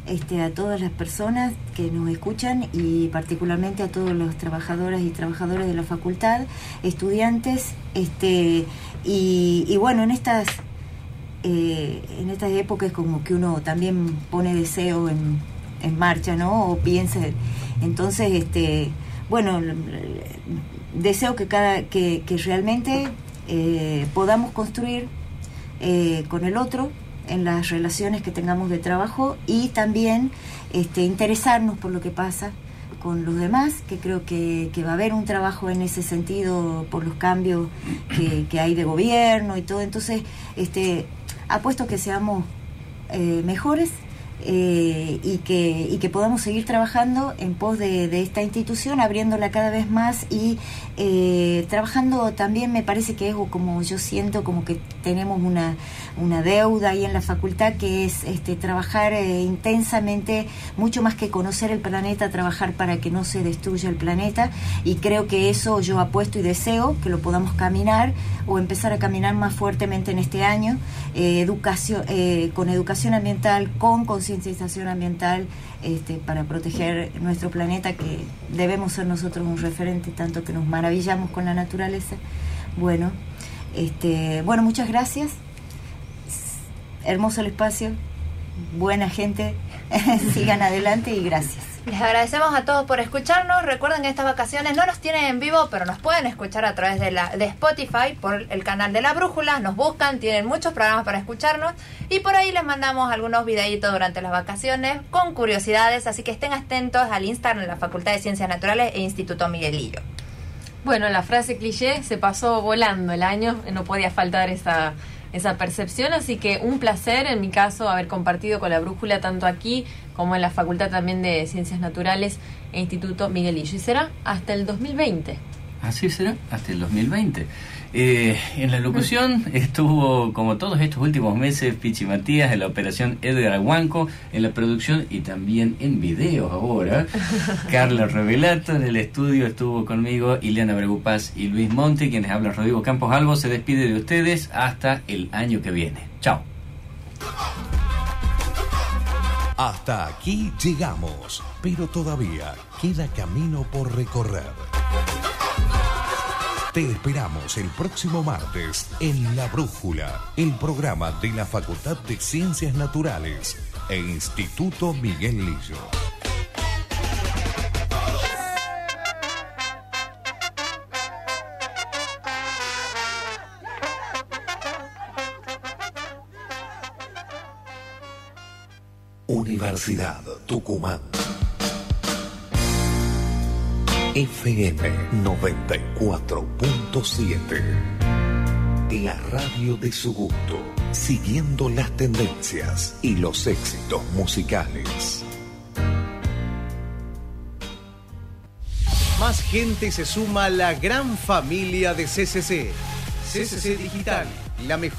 este, a todas las personas que nos escuchan y particularmente a todos los trabajadoras y trabajadores de la facultad, estudiantes, este, y, y bueno, en estas eh, en estas épocas como que uno también pone deseo en, en marcha, ¿no? O piensa. Entonces, este, bueno, deseo que cada que, que realmente eh, podamos construir eh, con el otro en las relaciones que tengamos de trabajo y también este, interesarnos por lo que pasa con los demás, que creo que, que va a haber un trabajo en ese sentido por los cambios que, hay de gobierno y todo. Entonces, este, apuesto que seamos eh, mejores eh, y, que, y que podamos seguir trabajando en pos de, esta institución, abriéndola cada vez más y eh, trabajando también, me parece que es como yo siento como que tenemos una, una deuda ahí en la facultad que es este, trabajar eh, intensamente, mucho más que conocer el planeta, trabajar para que no se destruya el planeta. Y creo que eso yo apuesto y deseo que lo podamos caminar o empezar a caminar más fuertemente en este año, educación, con educación ambiental, con concientización ambiental, este, para proteger nuestro planeta, que debemos ser nosotros un referente, tanto que nos maravillamos con la naturaleza. Bueno, este, bueno, muchas gracias. Hermoso el espacio, buena gente, sigan adelante y gracias. Les agradecemos a todos por escucharnos. Recuerden que estas vacaciones no nos tienen en vivo, pero nos pueden escuchar a través de, la, de Spotify por el canal de La Brújula. Nos buscan, tienen muchos programas para escucharnos. Y por ahí les mandamos algunos videitos durante las vacaciones con curiosidades. Así que estén atentos al Instagram de la Facultad de Ciencias Naturales e Instituto Miguelillo. Bueno, la frase cliché se pasó volando el año, no podía faltar esa, esa percepción, así que un placer en mi caso haber compartido con la brújula tanto aquí como en la Facultad también de Ciencias Naturales e Instituto Miguelillo. Y será hasta el 2020. Así será, hasta el 2020. Eh, en la locución estuvo, como todos estos últimos meses, Pichi Matías, en la operación Edgar Aguanco, en la producción y también en videos ahora. Carla Revelato, en el estudio estuvo conmigo Ileana Bregupaz y Luis Monte, quienes hablan Rodrigo Campos Albo, se despide de ustedes hasta el año que viene. Chao. Hasta aquí llegamos, pero todavía queda camino por recorrer. Te esperamos el próximo martes en La Brújula, el programa de la Facultad de Ciencias Naturales e Instituto Miguel Lillo. Universidad Tucumán. FM 94.7. La radio de su gusto, siguiendo las tendencias y los éxitos musicales. Más gente se suma a la gran familia de CCC. CCC Digital, la mejor